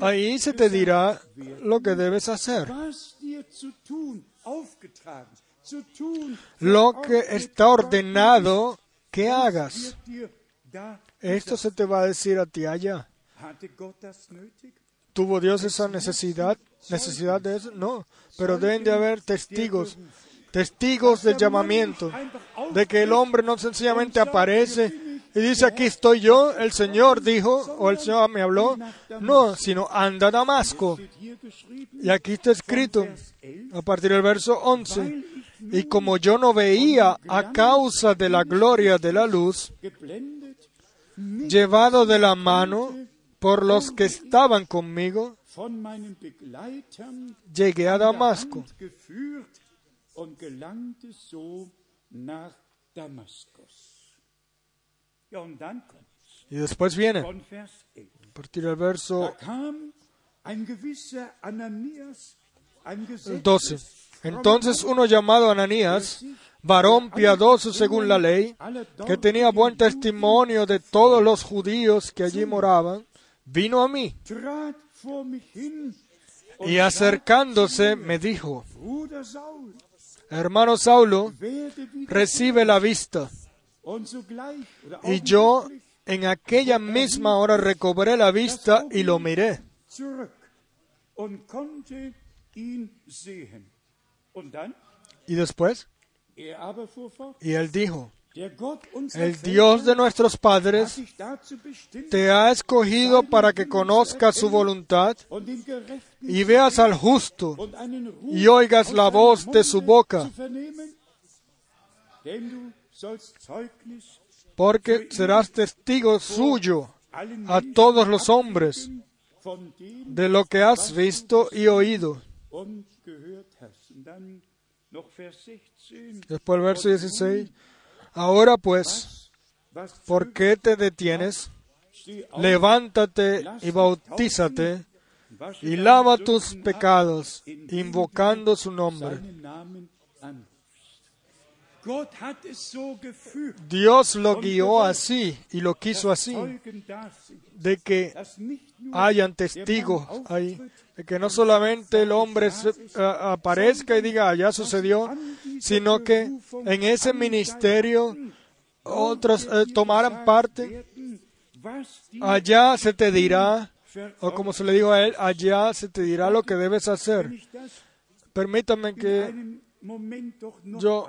Ahí se te dirá lo que debes hacer. Lo que está ordenado que hagas. Esto se te va a decir a ti allá. ¿Tuvo Dios esa necesidad? ¿Necesidad de eso? No, pero deben de haber testigos, testigos del llamamiento, de que el hombre no sencillamente aparece y dice, aquí estoy yo, el Señor dijo, o el Señor me habló, no, sino anda a Damasco. Y aquí está escrito, a partir del verso 11, y como yo no veía a causa de la gloria de la luz, llevado de la mano, por los que estaban conmigo, llegué a Damasco. Y después viene, a partir del verso 12. Entonces uno llamado Ananías, varón piadoso según la ley, que tenía buen testimonio de todos los judíos que allí moraban, vino a mí y acercándose me dijo, hermano Saulo, recibe la vista. Y yo en aquella misma hora recobré la vista y lo miré. Y después, y él dijo, El Dios de nuestros padres te ha escogido para que conozcas su voluntad y veas al justo y oigas la voz de su boca, porque serás testigo suyo a todos los hombres de lo que has visto y oído. Después el verso 16. Ahora pues, ¿por qué te detienes? Levántate y bautízate y lava tus pecados, invocando su nombre. Dios lo guió así y lo quiso así, de que hayan testigos ahí, de que no solamente el hombre aparezca y diga, ya sucedió, sino que en ese ministerio otros eh, tomaran parte. Allá se te dirá, o como se le dijo a él, allá se te dirá lo que debes hacer. Permítame que yo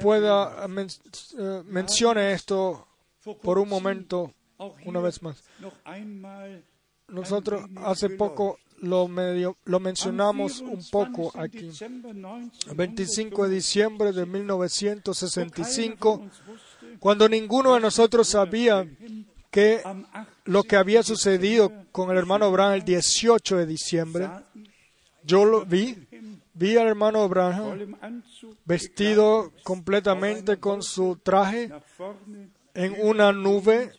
pueda eh, mencione esto por un momento una vez más. Nosotros hace poco lo, medio, lo mencionamos un poco aquí. El 25 de diciembre de 1965, cuando ninguno de nosotros sabía que lo que había sucedido con el hermano Abraham el 18 de diciembre, yo lo vi Vi al hermano Abraham vestido completamente con su traje en una nube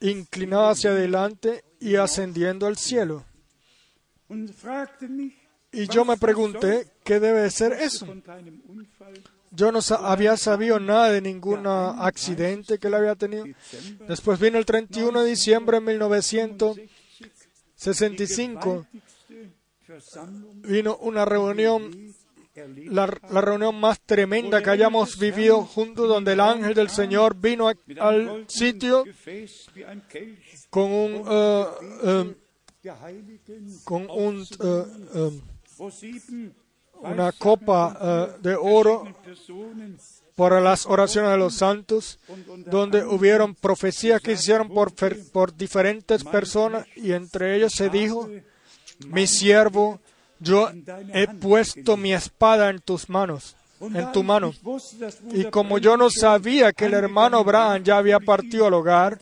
inclinada hacia adelante y ascendiendo al cielo. Y yo me pregunté, ¿qué debe ser eso? Yo no había sabido nada de ningún accidente que él había tenido. Después vino el 31 de diciembre de 1965 vino una reunión, la, reunión más tremenda que hayamos vivido juntos, donde el ángel del Señor vino al sitio con un, eh, eh, con eh, una copa de oro para las oraciones de los santos, donde hubieron profecías que hicieron por, por diferentes personas y entre ellos se dijo, mi siervo, yo he puesto mi espada en tus manos, en tu mano. Y como yo no sabía que el hermano Abraham ya había partido al hogar,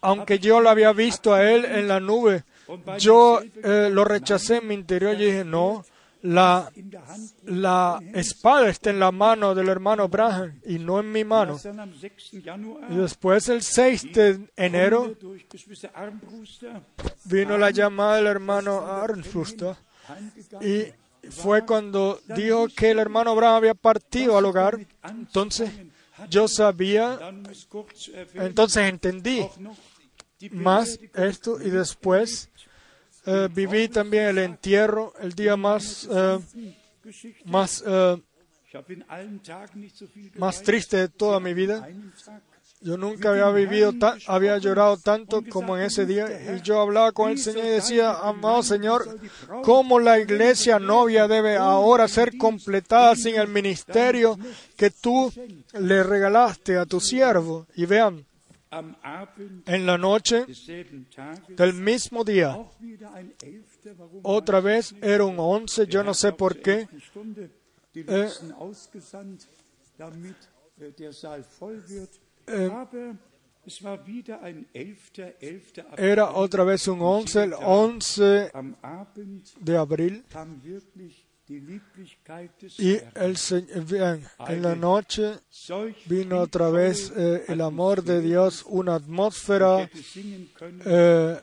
aunque yo lo había visto a él en la nube, yo eh, lo rechacé en mi interior y dije, no, la, la espada está en la mano del hermano Abraham y no en mi mano. Y después el 6 de enero vino la llamada del hermano Arnfuster y fue cuando dijo que el hermano Abraham había partido al hogar. Entonces yo sabía, entonces entendí más esto y después eh, viví también el entierro, el día más, eh, más, eh, más triste de toda mi vida. Yo nunca había vivido, había llorado tanto como en ese día. Y yo hablaba con el Señor y decía, amado Señor, ¿cómo la iglesia novia debe ahora ser completada sin el ministerio que tú le regalaste a tu siervo? Y vean, en la noche del mismo día. Otra vez era un once, yo no sé por qué. Eh, eh, era otra vez un once, el once de abril. Y el, en la noche vino otra vez eh, el amor de Dios, una atmósfera eh,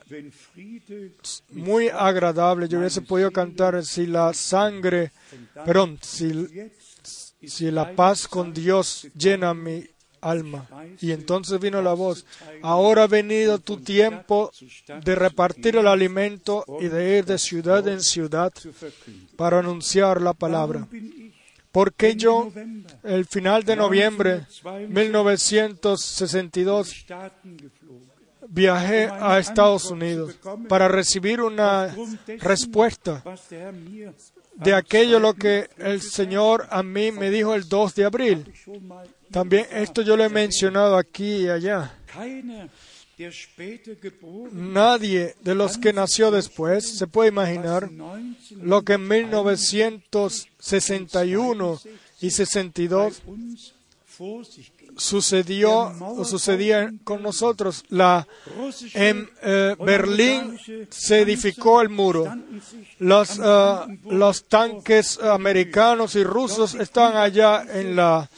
muy agradable. Yo hubiese podido cantar si la sangre, perdón, si, si la paz con Dios llena mi alma. Y entonces vino la voz, ahora ha venido tu tiempo de repartir el alimento y de ir de ciudad en ciudad para anunciar la palabra. Porque yo, el final de noviembre 1962, viajé a Estados Unidos para recibir una respuesta de aquello lo que el Señor a mí me dijo el 2 de abril. También esto yo lo he mencionado aquí y allá. Nadie de los que nació después se puede imaginar lo que en 1961 y 62 sucedió o sucedía con nosotros. La, en eh, Berlín se edificó el muro. Los, eh, los tanques americanos y rusos estaban allá en, la,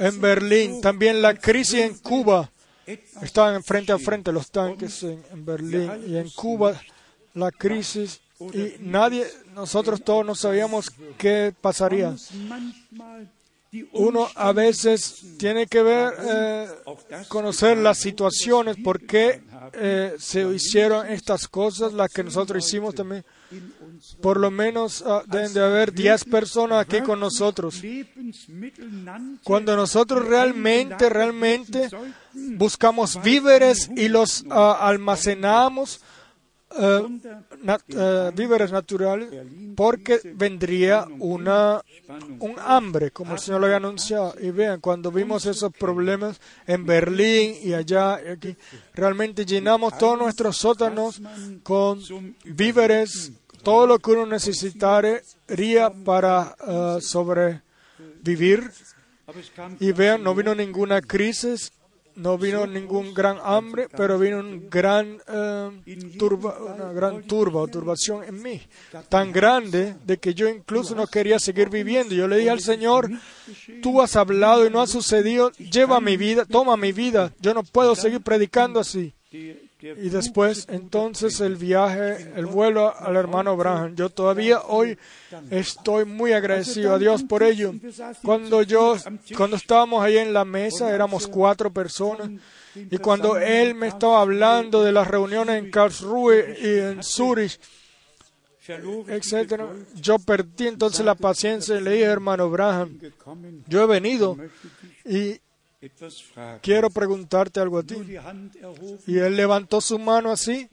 en Berlín. También la crisis en Cuba. Estaban frente a frente los tanques en, en Berlín y en Cuba la crisis y nadie, nosotros todos no sabíamos qué pasaría uno a veces tiene que ver, eh, conocer las situaciones, por qué eh, se hicieron estas cosas, las que nosotros hicimos también. Por lo menos ah, deben de haber 10 personas aquí con nosotros. Cuando nosotros realmente, realmente buscamos víveres y los ah, almacenamos, uh, víveres naturales porque vendría una, un hambre, como el Señor lo había anunciado. Y vean, cuando vimos esos problemas en Berlín y allá, aquí, realmente llenamos todos nuestros sótanos con víveres, todo lo que uno necesitaría para uh, sobrevivir. Y vean, no vino ninguna crisis, no vino ningún gran hambre, pero vino un gran, turba, una gran turba o turbación en mí, tan grande de que yo incluso no quería seguir viviendo. Yo le dije al Señor, tú has hablado y no ha sucedido, lleva mi vida, toma mi vida, yo no puedo seguir predicando así. Y después, entonces, el viaje, el vuelo al hermano Branham. Yo todavía hoy estoy muy agradecido a Dios por ello. Cuando yo, cuando estábamos ahí en la mesa, éramos cuatro personas. Y cuando él me estaba hablando de las reuniones en Karlsruhe y en Zurich, etcétera, yo perdí entonces la paciencia y le dije, hermano Branham, yo he venido y quiero preguntarte algo a ti. Y él levantó su mano así.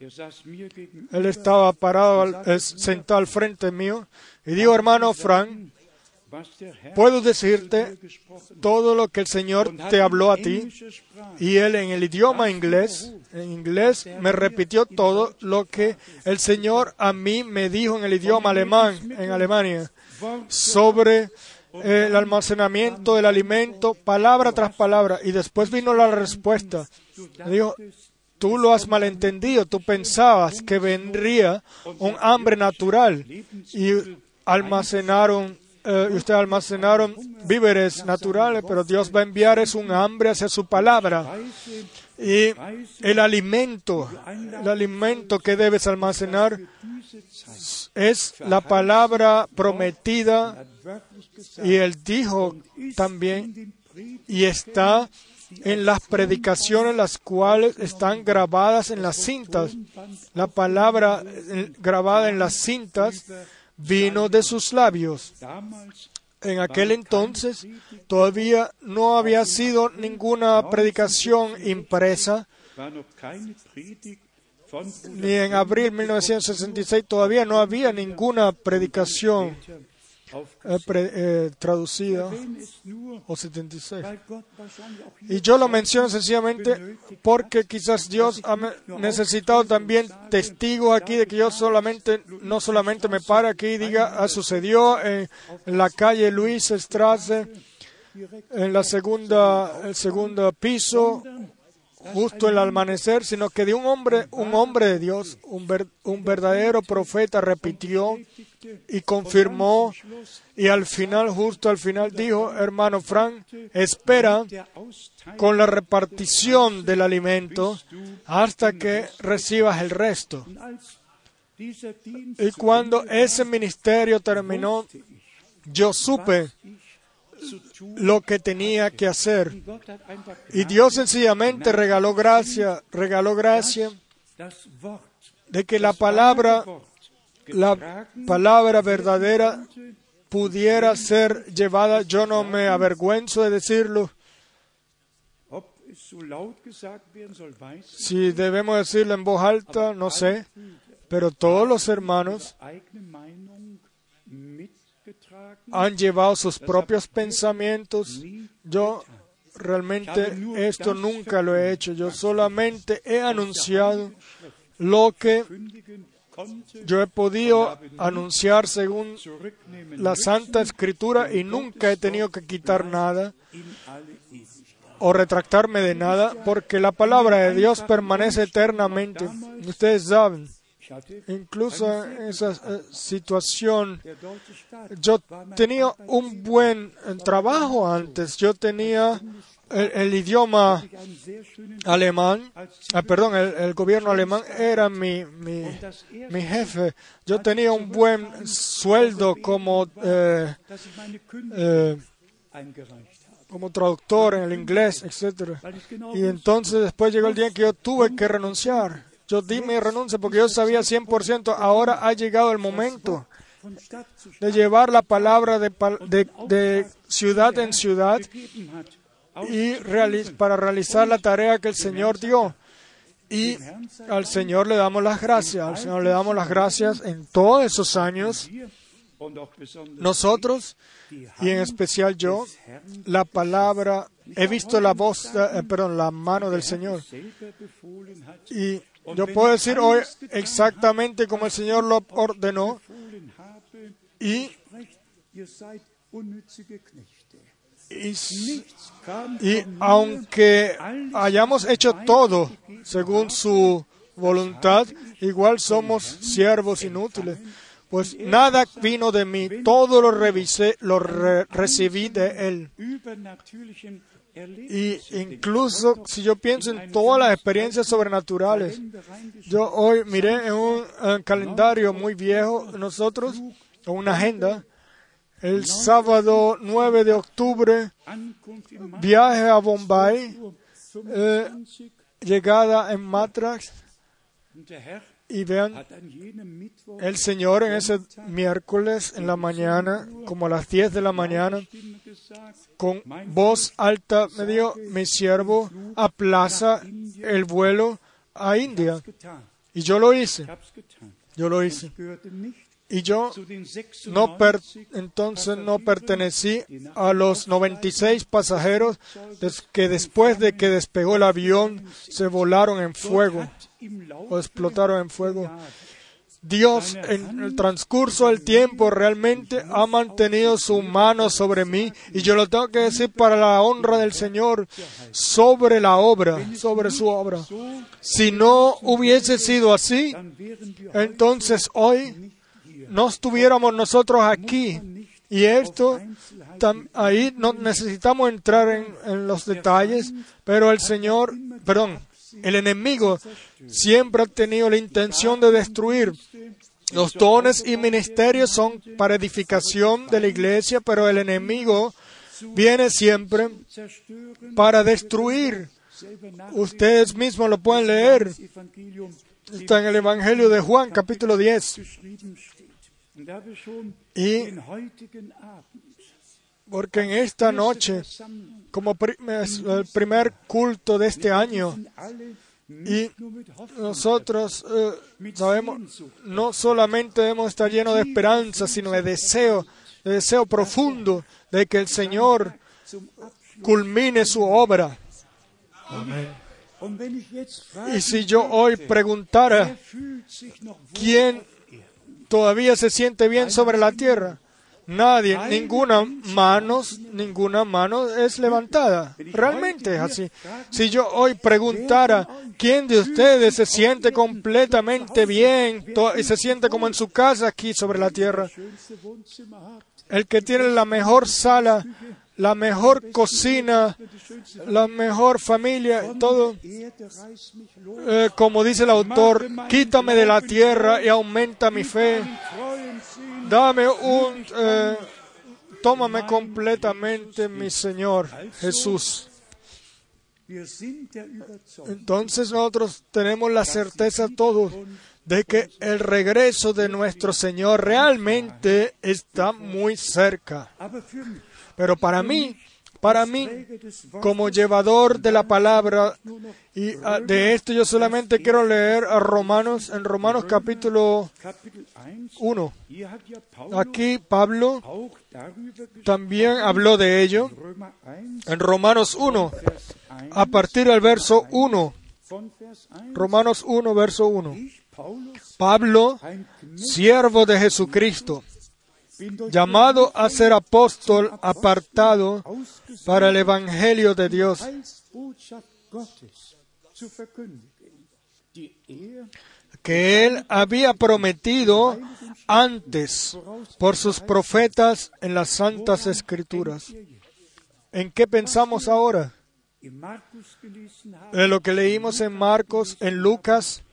Él estaba parado, sentado al frente mío. Y dijo, hermano Frank, puedo decirte todo lo que el Señor te habló a ti. Y él en el idioma inglés, en inglés, me repitió todo lo que el Señor a mí me dijo en el idioma alemán, en Alemania, sobre el almacenamiento del alimento, palabra tras palabra, y después vino la respuesta. Dijo, tú lo has malentendido, tú pensabas que vendría un hambre natural y almacenaron, eh, ustedes almacenaron víveres naturales, pero Dios va a enviar es un hambre hacia su palabra. Y el alimento, el alimento que debes almacenar es la palabra prometida y él dijo también, y está en las predicaciones las cuales están grabadas en las cintas. La palabra eh, grabada en las cintas vino de sus labios. En aquel entonces todavía no había sido ninguna predicación impresa, ni en abril de 1966 todavía no había ninguna predicación eh, eh, traducida o 76. Y yo lo menciono sencillamente porque quizás Dios ha necesitado también testigos aquí de que yo solamente, no solamente me para aquí y diga, ah, sucedió en, la calle Luis Strasse, en la segunda, el segundo piso, justo el amanecer, sino que de un hombre, un hombre de Dios, un, un verdadero profeta repitió y confirmó y al final, justo al final dijo, hermano Frank, espera con la repartición del alimento hasta que recibas el resto. Y cuando ese ministerio terminó, yo supe lo que tenía que hacer. Y Dios sencillamente regaló gracia, regaló gracia de que la palabra, la palabra verdadera pudiera ser llevada. Yo no me avergüenzo de decirlo. Si debemos decirlo en voz alta, no sé, pero todos los hermanos han llevado sus propios pensamientos. Yo realmente esto nunca lo he hecho. Yo solamente he anunciado lo que yo he podido anunciar según la Santa Escritura y nunca he tenido que quitar nada o retractarme de nada porque la palabra de Dios permanece eternamente. Ustedes saben, incluso en esa eh, situación, yo tenía un buen eh, trabajo antes, yo tenía el, idioma alemán, ah, perdón, el, gobierno alemán era mi, mi, mi, jefe. Yo tenía un buen sueldo como, eh, eh, como traductor en el inglés, etc. Y entonces después llegó el día en que yo tuve que renunciar. Yo di mi renuncia porque yo sabía 100%, ahora ha llegado el momento de llevar la palabra de, de, de ciudad en ciudad y para realizar la tarea que el Señor dio. Y al Señor le damos las gracias, al Señor le damos las gracias en todos esos años. Nosotros, y en especial yo, la palabra, he visto la voz, eh, perdón, la mano del Señor. Y yo puedo decir hoy exactamente como el Señor lo ordenó. Y y, aunque hayamos hecho todo según su voluntad, igual somos siervos inútiles. Pues nada vino de mí, todo lo revisé, lo recibí de Él. Y incluso si yo pienso en todas las experiencias sobrenaturales, yo hoy miré en un calendario muy viejo, nosotros, en una agenda, el sábado 9 de octubre, viaje a Bombay, eh, llegada en Matrax. Y vean, el Señor en ese miércoles en la mañana, como a las 10 de la mañana, con voz alta me dijo, mi siervo aplaza el vuelo a India. Y yo lo hice. Yo lo hice. Y yo entonces no pertenecí a los 96 pasajeros que después de que despegó el avión se volaron en fuego o explotaron en fuego. Dios en el transcurso del tiempo realmente ha mantenido su mano sobre mí y yo lo tengo que decir para la honra del Señor sobre la obra, sobre su obra. Si no hubiese sido así, entonces hoy no estuviéramos nosotros aquí. Y esto, ahí no necesitamos entrar en, los detalles, pero el Señor, perdón, el enemigo siempre ha tenido la intención de destruir. Los dones y ministerios son para edificación de la iglesia, pero el enemigo viene siempre para destruir. Ustedes mismos lo pueden leer. Está en el Evangelio de Juan, capítulo 10. Y porque en esta noche, como el primer culto de este año, y nosotros eh, sabemos, no solamente debemos estar llenos de esperanza, sino de deseo, de deseo profundo de que el Señor culmine su obra. Y si yo hoy preguntara, ¿quién todavía se siente bien sobre la tierra. Nadie, ninguna mano, ninguna mano es levantada. Realmente es así. Si yo hoy preguntara quién de ustedes se siente completamente bien y se siente como en su casa aquí sobre la tierra, el que tiene la mejor sala, la mejor cocina, la mejor familia, todo. Eh, como dice el autor, quítame de la tierra y aumenta mi fe. Dame un... Eh, tómame completamente, mi Señor Jesús. Entonces nosotros tenemos la certeza todos de que el regreso de nuestro Señor realmente está muy cerca. Pero para mí, Para mí, como llevador de la palabra, y ah, de esto yo solamente quiero leer a Romanos, en Romanos capítulo 1. Aquí Pablo también habló de ello en Romanos 1, a partir del verso 1. Romanos 1, verso 1. Pablo, siervo de Jesucristo, llamado a ser apóstol apartado para el Evangelio de Dios, que él había prometido antes por sus profetas en las santas escrituras. ¿En qué pensamos ahora? En lo que leímos en Marcos, en Lucas,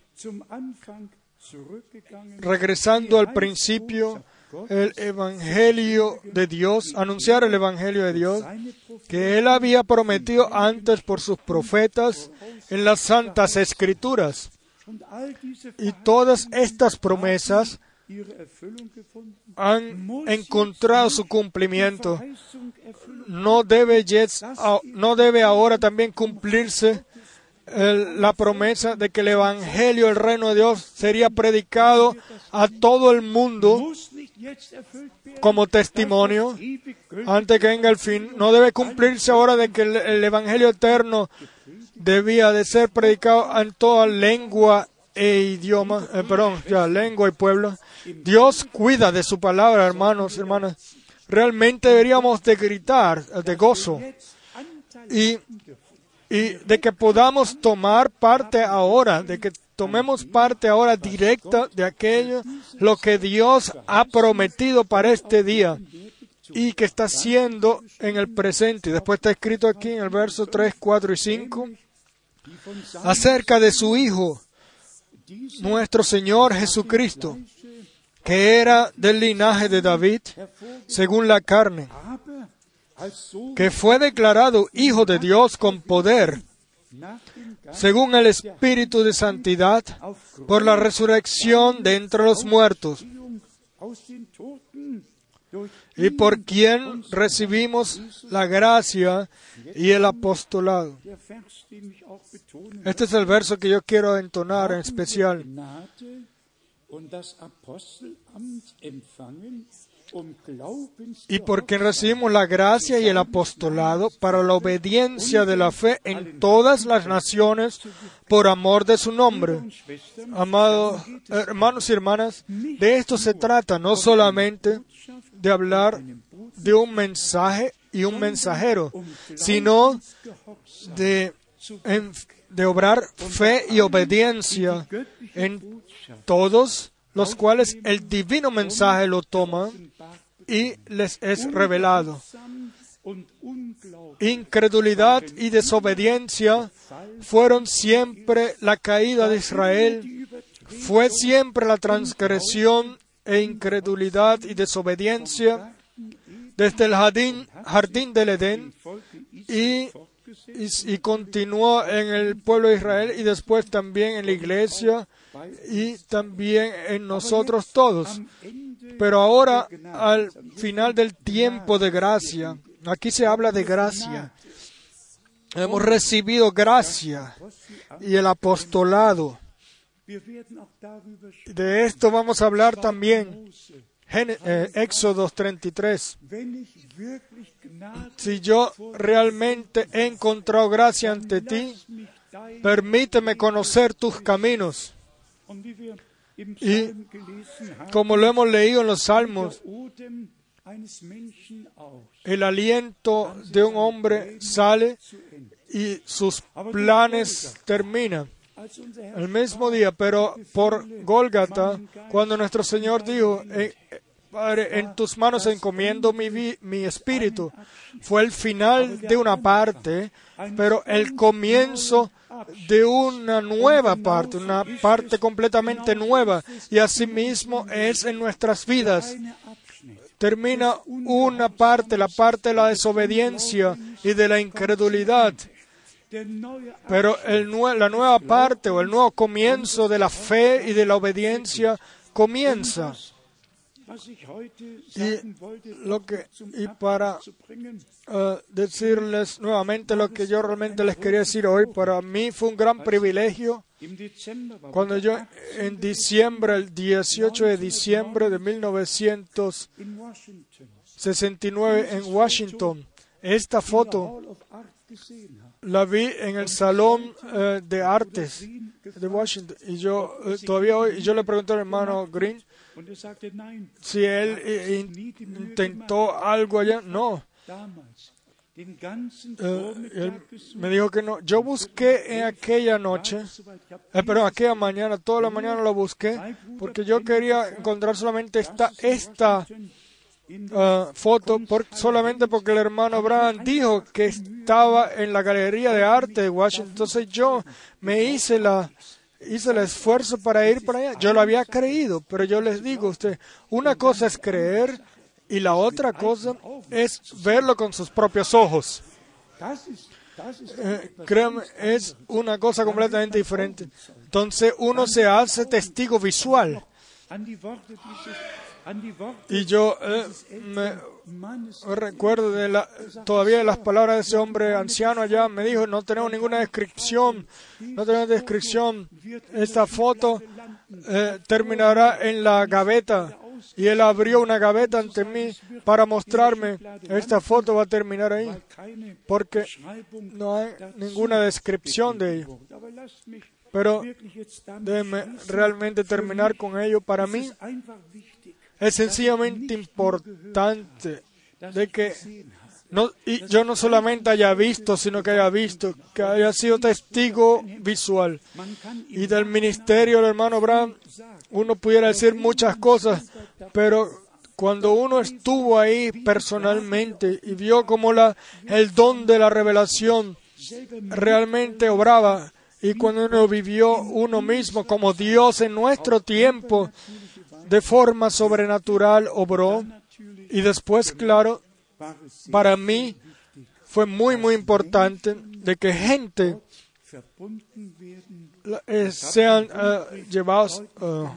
regresando al principio, el Evangelio de Dios, anunciar el Evangelio de Dios, que Él había prometido antes por sus profetas en las santas escrituras. Y todas estas promesas han encontrado su cumplimiento. No debe, no debe ahora también cumplirse la promesa de que el Evangelio, el reino de Dios, sería predicado a todo el mundo como testimonio antes que venga el fin. No debe cumplirse ahora de que el, Evangelio eterno debía de ser predicado en toda lengua e idioma, eh, perdón, ya, lengua y pueblo. Dios cuida de su palabra, hermanos, hermanas. Realmente deberíamos de gritar de gozo y y de que podamos tomar parte ahora, de que tomemos parte ahora directa de aquello, lo que Dios ha prometido para este día y que está haciendo en el presente. Después está escrito aquí en el verso 3, 4 y 5 acerca de su Hijo, nuestro Señor Jesucristo, que era del linaje de David, según la carne que fue declarado Hijo de Dios con poder, según el Espíritu de Santidad, por la resurrección de entre los muertos, y por quien recibimos la gracia y el apostolado. Este es el verso que yo quiero entonar en especial y porque recibimos la gracia y el apostolado para la obediencia de la fe en todas las naciones por amor de su nombre. Amados hermanos y hermanas, de esto se trata, no solamente de hablar de un mensaje y un mensajero, sino de, de obrar fe y obediencia en todos los cuales el divino mensaje lo toma y les es revelado. Incredulidad y desobediencia fueron siempre la caída de Israel, fue siempre la transgresión e incredulidad y desobediencia desde el jardín, jardín del Edén y, y, continuó en el pueblo de Israel y después también en la iglesia y también en nosotros todos. Pero ahora, al final del tiempo de gracia, aquí se habla de gracia. Hemos recibido gracia y el apostolado. De esto vamos a hablar también. Eh, Éxodo 33. Si yo realmente he encontrado gracia ante ti, permíteme conocer tus caminos. Y como lo hemos leído en los Salmos, el aliento de un hombre sale y sus planes terminan el mismo día, pero por Golgata, cuando nuestro Señor dijo, eh, Padre, en tus manos encomiendo mi, mi espíritu, fue el final de una parte, pero el comienzo de una nueva parte, una parte completamente nueva, y asimismo es en nuestras vidas. Termina una parte, la parte de la desobediencia y de la incredulidad. Pero el, la nueva parte o el nuevo comienzo de la fe y de la obediencia comienza. Y, lo que, y para uh, decirles nuevamente lo que yo realmente les quería decir hoy, para mí fue un gran privilegio cuando yo en diciembre, el 18 de diciembre de 1969 en Washington, esta foto la vi en el Salón uh, de Artes de Washington. Y yo uh, todavía hoy yo le pregunté al hermano Green si él eh, intentó algo allá. No. Uh, él me dijo que no. Yo busqué en aquella noche, eh, perdón, aquella mañana, toda la mañana lo busqué, porque yo quería encontrar solamente esta, esta uh, foto, por, solamente porque el hermano Abraham dijo que estaba en la Galería de Arte de Washington. Entonces yo me hice la, hice el esfuerzo para ir para allá. Yo lo había creído, pero yo les digo a usted, una cosa es creer y la otra cosa es verlo con sus propios ojos. Eh, créame, es una cosa completamente diferente. Entonces uno se hace testigo visual. Y yo eh, me recuerdo todavía las palabras de ese hombre anciano allá. Me dijo, no tenemos ninguna descripción, no tenemos descripción. Esta foto eh, terminará en la gaveta. Y él abrió una gaveta ante mí para mostrarme, esta foto va a terminar ahí, porque no hay ninguna descripción de ello. Pero déjeme realmente terminar con ello. Para mí es sencillamente importante de que no, yo no solamente haya visto, sino que haya visto, que haya sido testigo visual. Y del ministerio del hermano Brown, uno pudiera decir muchas cosas, pero cuando uno estuvo ahí personalmente y vio cómo la, el don de la revelación realmente obraba, y cuando uno vivió uno mismo como Dios en nuestro tiempo, de forma sobrenatural obró. Y después, claro, para mí fue muy, muy importante de que gente eh, sean eh, llevados uh,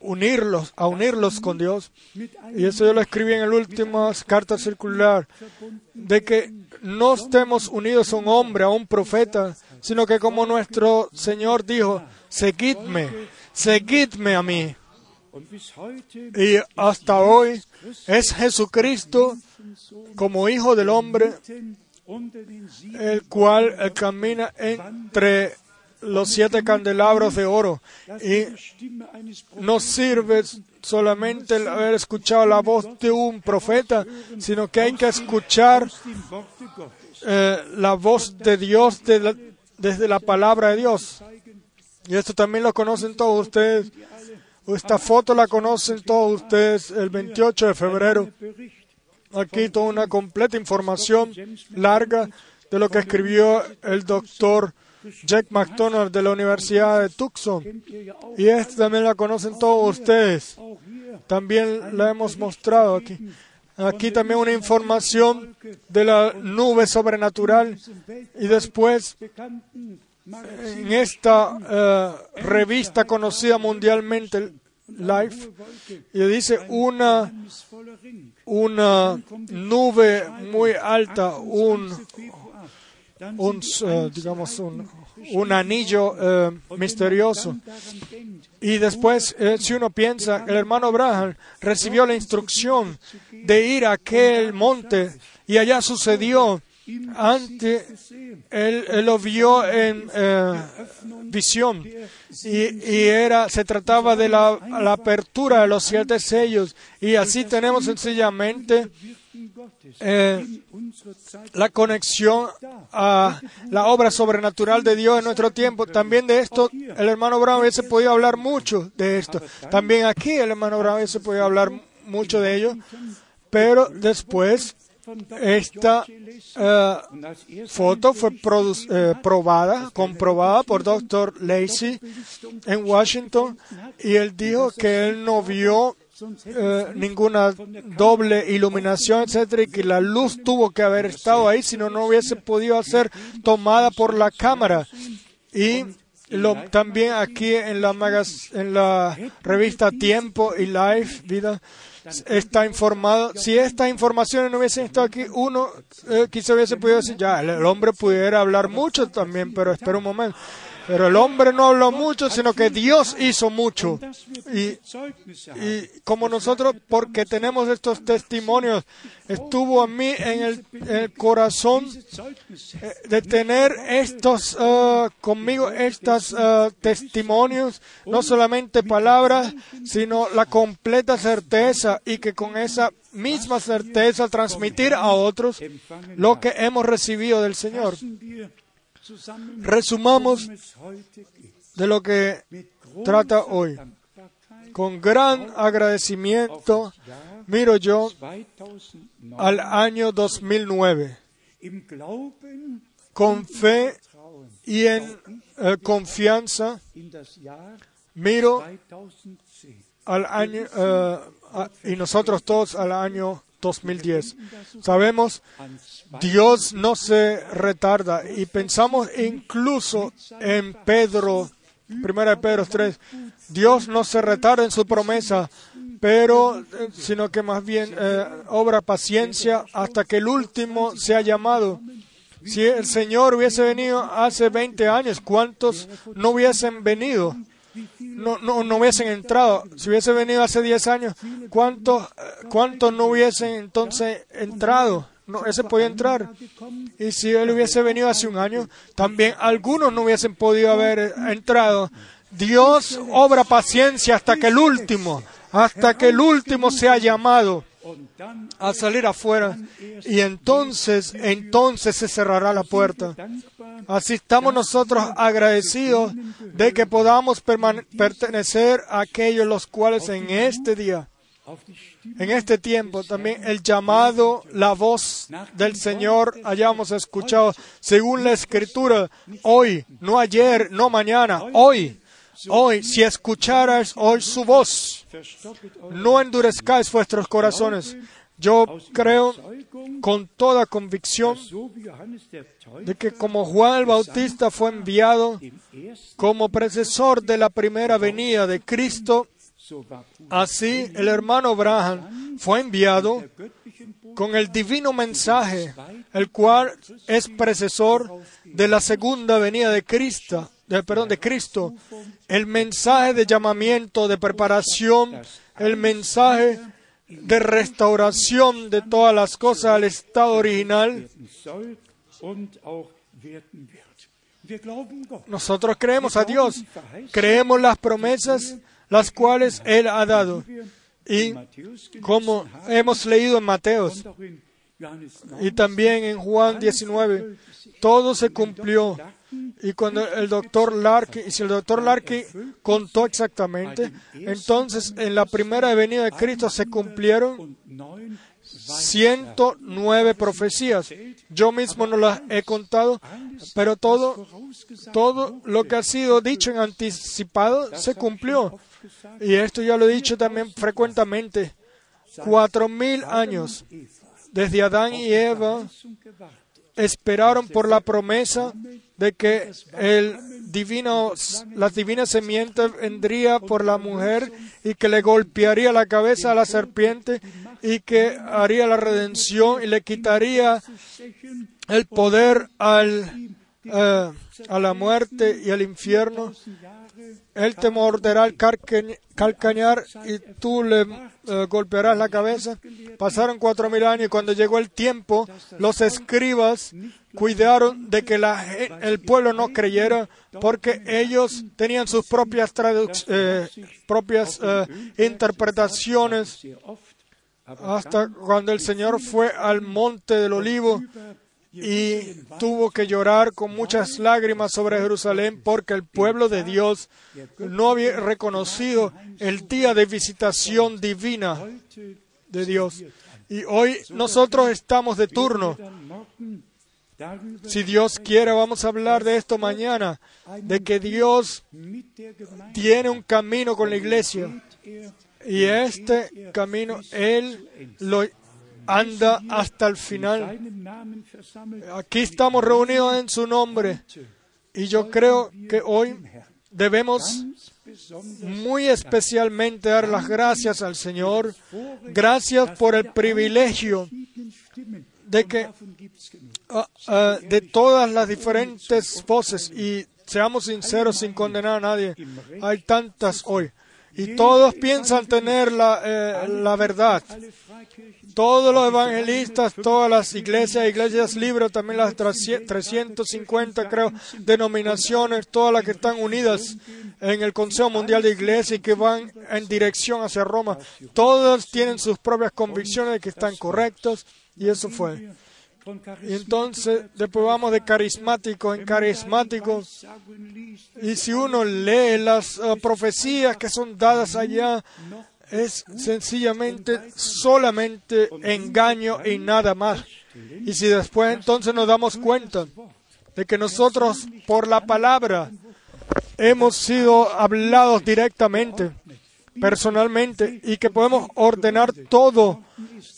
unirlos, a unirlos con Dios. Y eso yo lo escribí en la última carta circular, de que no estemos unidos a un hombre, a un profeta, sino que como nuestro Señor dijo, seguidme, seguidme a mí. Y hasta hoy es Jesucristo como Hijo del Hombre, el cual camina entre los siete candelabros de oro. Y no sirve solamente el haber escuchado la voz de un profeta, sino que hay que escuchar eh, la voz de Dios desde la palabra de Dios. Y esto también lo conocen todos ustedes. Esta foto la conocen todos ustedes el 28 de febrero. Aquí toda una completa información larga de lo que escribió el doctor Jack McDonald de la Universidad de Tucson. Y esta también la conocen todos ustedes. También la hemos mostrado aquí. Aquí también una información de la nube sobrenatural. Y después en esta eh, revista conocida mundialmente, Life, y dice una, una nube muy alta, un, un eh, digamos, un, un anillo eh, misterioso. Y después, si uno piensa, el hermano Abraham recibió la instrucción de ir a aquel monte y allá sucedió antes él, lo vio en eh, visión y, era se trataba de la, apertura de los siete sellos y así tenemos sencillamente eh, la conexión a la obra sobrenatural de Dios en nuestro tiempo. También de esto el hermano Brown hubiese podido hablar mucho de esto. También aquí el hermano Brown hubiese podido hablar mucho de ello, pero después esta eh, foto fue eh, probada, comprobada por Dr. Lacey en Washington y él dijo que él no vio eh, ninguna doble iluminación, etcétera, y que la luz tuvo que haber estado ahí, si no, no hubiese podido ser tomada por la cámara. Y lo, también aquí en la, en la revista Tiempo y Life, vida, está informado. Si estas informaciones no hubiesen estado aquí, uno eh, quizá hubiese podido decir, ya, el hombre pudiera hablar mucho también, pero espera un momento. Pero el hombre no habló mucho, sino que Dios hizo mucho. Y, como nosotros, porque tenemos estos testimonios, estuvo a mí en el, corazón eh, de tener estos uh, conmigo, estos uh, testimonios, no solamente palabras, sino la completa certeza y que con esa misma certeza transmitir a otros lo que hemos recibido del Señor resumamos de lo que trata hoy. Con gran agradecimiento miro yo al año 2009. Con fe y en eh, confianza miro al año eh, y nosotros todos al año 2010. Sabemos, Dios no se retarda y pensamos incluso en Pedro, primera de Pedro 3, Dios no se retarda en su promesa, pero eh, sino que más bien eh, obra paciencia hasta que el último sea llamado. Si el Señor hubiese venido hace 20 años, ¿cuántos no hubiesen venido? No, no, no hubiesen entrado. Si hubiese venido hace 10 años, ¿cuántos, ¿cuántos no hubiesen entonces entrado? No, ese podía entrar. Y si él hubiese venido hace un año, también algunos no hubiesen podido haber entrado. Dios obra paciencia hasta que el último, hasta que el último sea llamado a salir afuera y entonces, entonces se cerrará la puerta. Así estamos nosotros agradecidos de que podamos pertenecer a aquellos los cuales en este día, en este tiempo, también el llamado, la voz del Señor hayamos escuchado según la Escritura, hoy, no ayer, no mañana, hoy Hoy, si escucharas hoy su voz, no endurezcáis vuestros corazones. Yo creo con toda convicción de que como Juan el Bautista fue enviado como precesor de la primera venida de Cristo, así el hermano Abraham fue enviado con el divino mensaje, el cual es precesor de la segunda venida de Cristo, perdón, de Cristo, el mensaje de llamamiento, de preparación, el mensaje de restauración de todas las cosas al estado original. Nosotros creemos a Dios, creemos las promesas las cuales Él ha dado. Y como hemos leído en Mateos y también en Juan 19, todo se cumplió y cuando el doctor Larky, si el doctor Larky contó exactamente, entonces en la primera venida de Cristo se cumplieron 109 profecías. Yo mismo no las he contado, pero todo, todo lo que ha sido dicho en anticipado se cumplió. Y esto ya lo he dicho también frecuentemente. Cuatro mil años desde Adán y Eva esperaron por la promesa de que el divino, la divina semiente vendría por la mujer y que le golpearía la cabeza a la serpiente y que haría la redención y le quitaría el poder al, eh, a la muerte y al infierno. Él te morderá el calcañar y tú le eh, golpearás la cabeza. Pasaron cuatro mil años y cuando llegó el tiempo, los escribas cuidaron de que el pueblo no creyera porque ellos tenían sus propias, eh, propias interpretaciones hasta cuando el Señor fue al monte del olivo y tuvo que llorar con muchas lágrimas sobre Jerusalén porque el pueblo de Dios no había reconocido el día de visitación divina de Dios. Y hoy nosotros estamos de turno si Dios quiere, vamos a hablar de esto mañana, de que Dios tiene un camino con la iglesia. Y este camino Él lo anda hasta el final. Aquí estamos reunidos en su nombre. Y yo creo que hoy debemos muy especialmente dar las gracias al Señor. Gracias por el privilegio de que uh, uh, de todas las diferentes voces y seamos sinceros sin condenar a nadie. Hay tantas hoy. Y todos piensan tener la, eh, la verdad. Todos los evangelistas, todas las iglesias, iglesias libres, también las 350, creo, denominaciones, todas las que están unidas en el Consejo Mundial de Iglesias y que van en dirección hacia Roma, todas tienen sus propias convicciones de que están correctos y eso fue. Y entonces, después vamos de carismático en carismático. Y si uno lee las uh, profecías que son dadas allá, es sencillamente solamente engaño y nada más. Y si después entonces nos damos cuenta de que nosotros por la palabra hemos sido hablados directamente, personalmente, y que podemos ordenar todo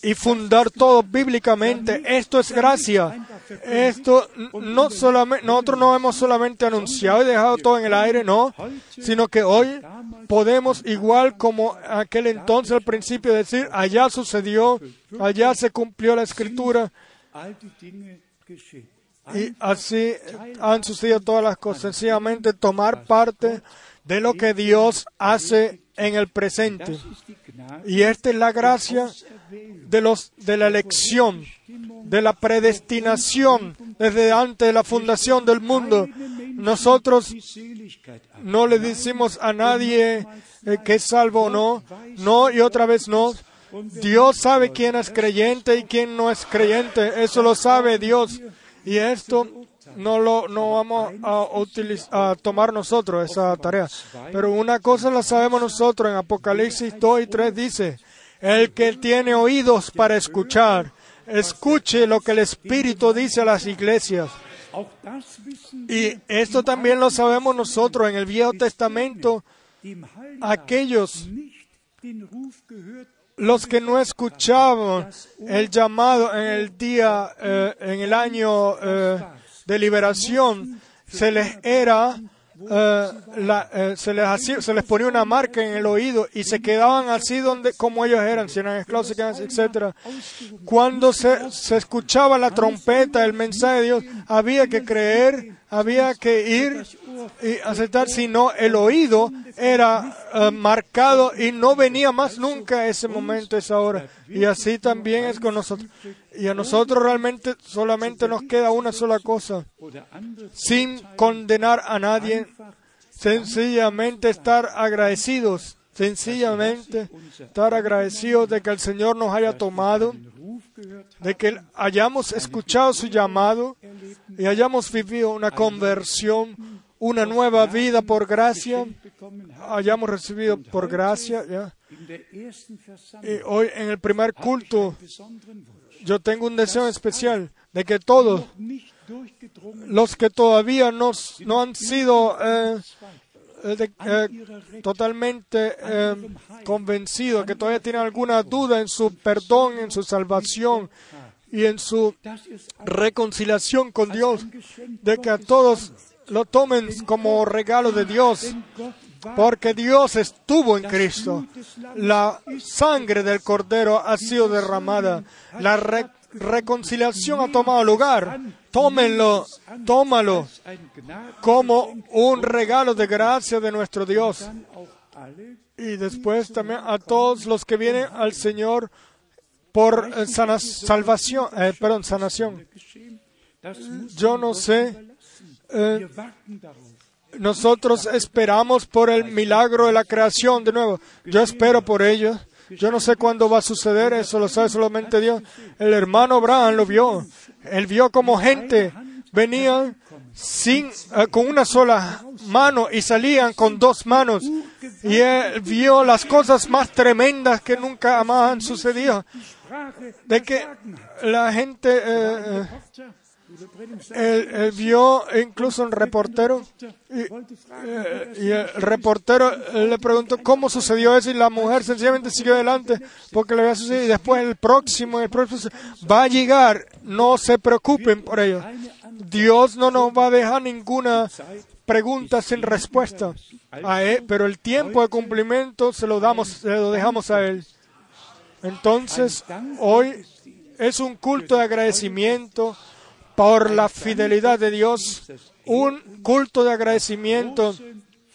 y fundar todo bíblicamente. Esto es gracia. Esto no solamente, nosotros no hemos solamente anunciado y dejado todo en el aire, no, sino que hoy podemos, igual como aquel entonces al principio, decir, allá sucedió, allá se cumplió la escritura. Y así han sucedido todas las cosas. Sencillamente tomar parte de lo que Dios hace en el presente. Y esta es la gracia de, los, de la elección, de la predestinación desde antes de la fundación del mundo. Nosotros no le decimos a nadie eh, que es salvo o no, no y otra vez no. Dios sabe quién es creyente y quién no es creyente. Eso lo sabe Dios. Y esto no lo no vamos a, utilizar, a tomar nosotros esa tarea. Pero una cosa la sabemos nosotros en Apocalipsis 2 y 3 dice, el que tiene oídos para escuchar, escuche lo que el Espíritu dice a las iglesias. Y esto también lo sabemos nosotros en el Viejo Testamento. Aquellos los que no escuchaban el llamado en el día, eh, en el año eh, de liberación, se les era eh, eh, se, les se les ponía una marca en el oído y se quedaban así donde como ellos eran, si eran esclavos, etc. Cuando se, se escuchaba la trompeta, el mensaje de Dios, había que creer, había que ir y aceptar, si no, el oído era eh, marcado y no venía más nunca ese momento, esa hora. Y así también es con nosotros. Y a nosotros realmente solamente nos queda una sola cosa, sin condenar a nadie, sencillamente estar agradecidos, sencillamente estar agradecidos de que el Señor nos haya tomado, de que hayamos escuchado su llamado y hayamos vivido una conversión, una nueva vida por gracia, hayamos recibido por gracia. Y hoy en el primer culto yo tengo un deseo especial de que todos los que todavía no, no han sido eh, eh, eh, totalmente convencidos, que todavía tienen alguna duda en su perdón, en su salvación y en su reconciliación con Dios, de que a todos lo tomen como regalo de Dios, porque Dios estuvo en Cristo. La sangre del Cordero ha sido derramada. La reconciliación ha tomado lugar. Tómenlo, tómalo como un regalo de gracia de nuestro Dios. Y después también a todos los que vienen al Señor por eh, salvación, eh, perdón, sanación. Yo no sé eh, nosotros esperamos por el milagro de la creación de nuevo. Yo espero por ello. Yo no sé cuándo va a suceder, eso lo sabe solamente Dios. El hermano Abraham lo vio. Él vio como gente venía sin, eh, con una sola mano y salían con dos manos. Y él vio las cosas más tremendas que nunca más han sucedido. De que la gente eh, él, vio incluso un reportero y, eh, el reportero le preguntó cómo sucedió eso y la mujer sencillamente siguió adelante porque le había sucedido y después el próximo, el próximo va a llegar, no se preocupen por ello. Dios no nos va a dejar ninguna pregunta sin respuesta a él, pero el tiempo de cumplimiento se lo damos, se lo dejamos a él. Entonces, hoy es un culto de agradecimiento por la fidelidad de Dios, un culto de agradecimiento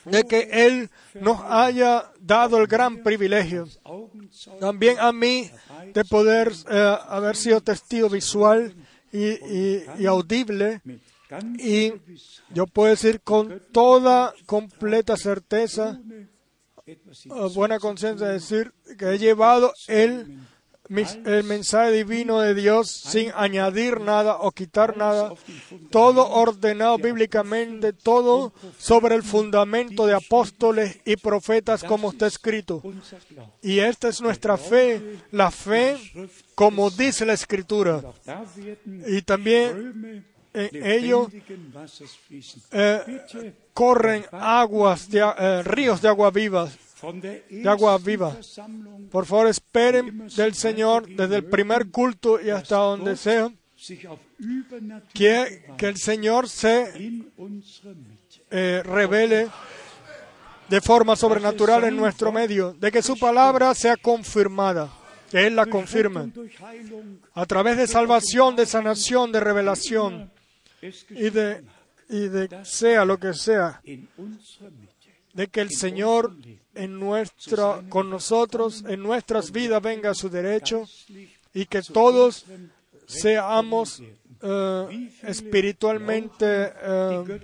de que Él nos haya dado el gran privilegio, también a mí, de poder eh, haber sido testigo visual y, audible. Y yo puedo decir con toda completa certeza, eh, buena conciencia, decir que he llevado el el mensaje divino de Dios sin añadir nada o quitar nada, todo ordenado bíblicamente, todo sobre el fundamento de apóstoles y profetas como está escrito. Y esta es nuestra fe, la fe como dice la escritura. Y también en ello eh, corren aguas, de, eh, ríos de agua viva de agua viva. Por favor, esperen del Señor desde el primer culto y hasta donde sea que, que el Señor se eh, revele de forma sobrenatural en nuestro medio, de que su palabra sea confirmada, que Él la confirme, a través de salvación, de sanación, de revelación y de, y de sea lo que sea, de que el Señor en nuestra, con nosotros, en nuestras vidas venga a su derecho y que todos seamos eh, espiritualmente. Eh,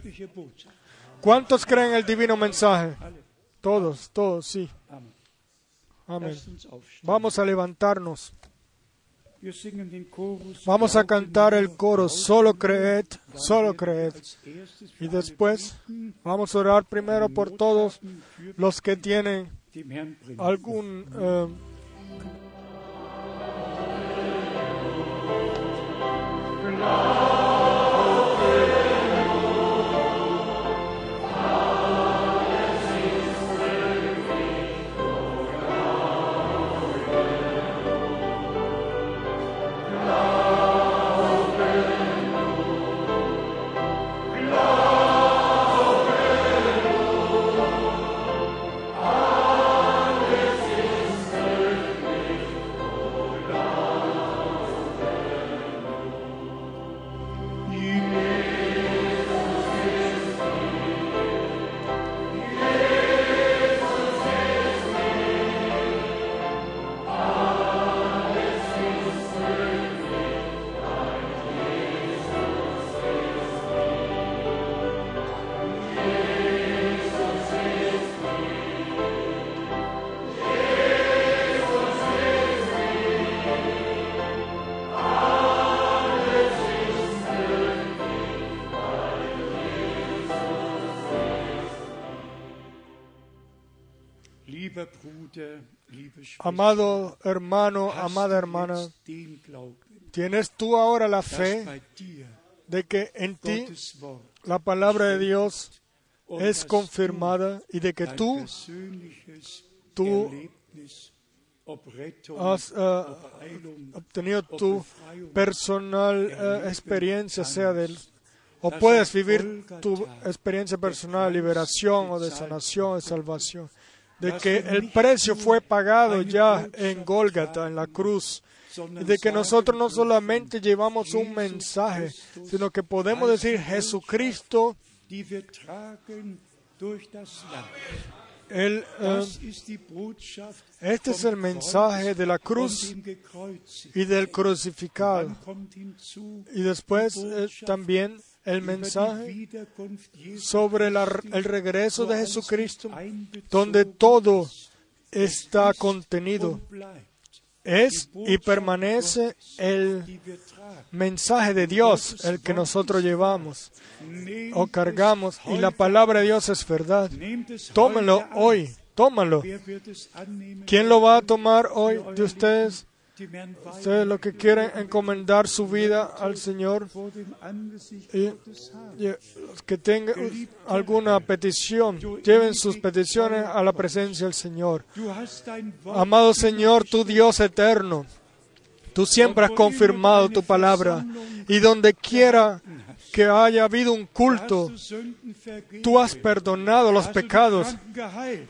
¿Cuántos creen el divino mensaje? Todos, todos, sí. Amén. Vamos a levantarnos. Vamos a cantar el coro, solo creed, solo creed. Y después vamos a orar primero por todos los que tienen algún... Eh, Amado hermano, amada hermana, ¿tienes tú ahora la fe de que en ti la palabra de Dios es confirmada y de que tú, tú has eh, obtenido tu personal eh, experiencia, sea del o puedes vivir tu experiencia personal de liberación o de sanación, de salvación de que el precio fue pagado ya en Gólgata, en la cruz, y de que nosotros no solamente llevamos un mensaje, sino que podemos decir Jesucristo el, eh, este es el mensaje de la cruz y del crucificado. Y después eh, también el mensaje sobre el regreso de Jesucristo, donde todo está contenido. Es y permanece el mensaje de Dios, el que nosotros llevamos o cargamos, y la palabra de Dios es verdad. Tómenlo hoy, tómalo. ¿Quién lo va a tomar hoy de ustedes? Ustedes lo que quieren encomendar su vida al Señor y, que tengan alguna petición, lleven sus peticiones a la presencia del Señor. Amado Señor, tu Dios eterno, Tú siempre has confirmado tu palabra. Y donde quiera que haya habido un culto, tú has perdonado los pecados.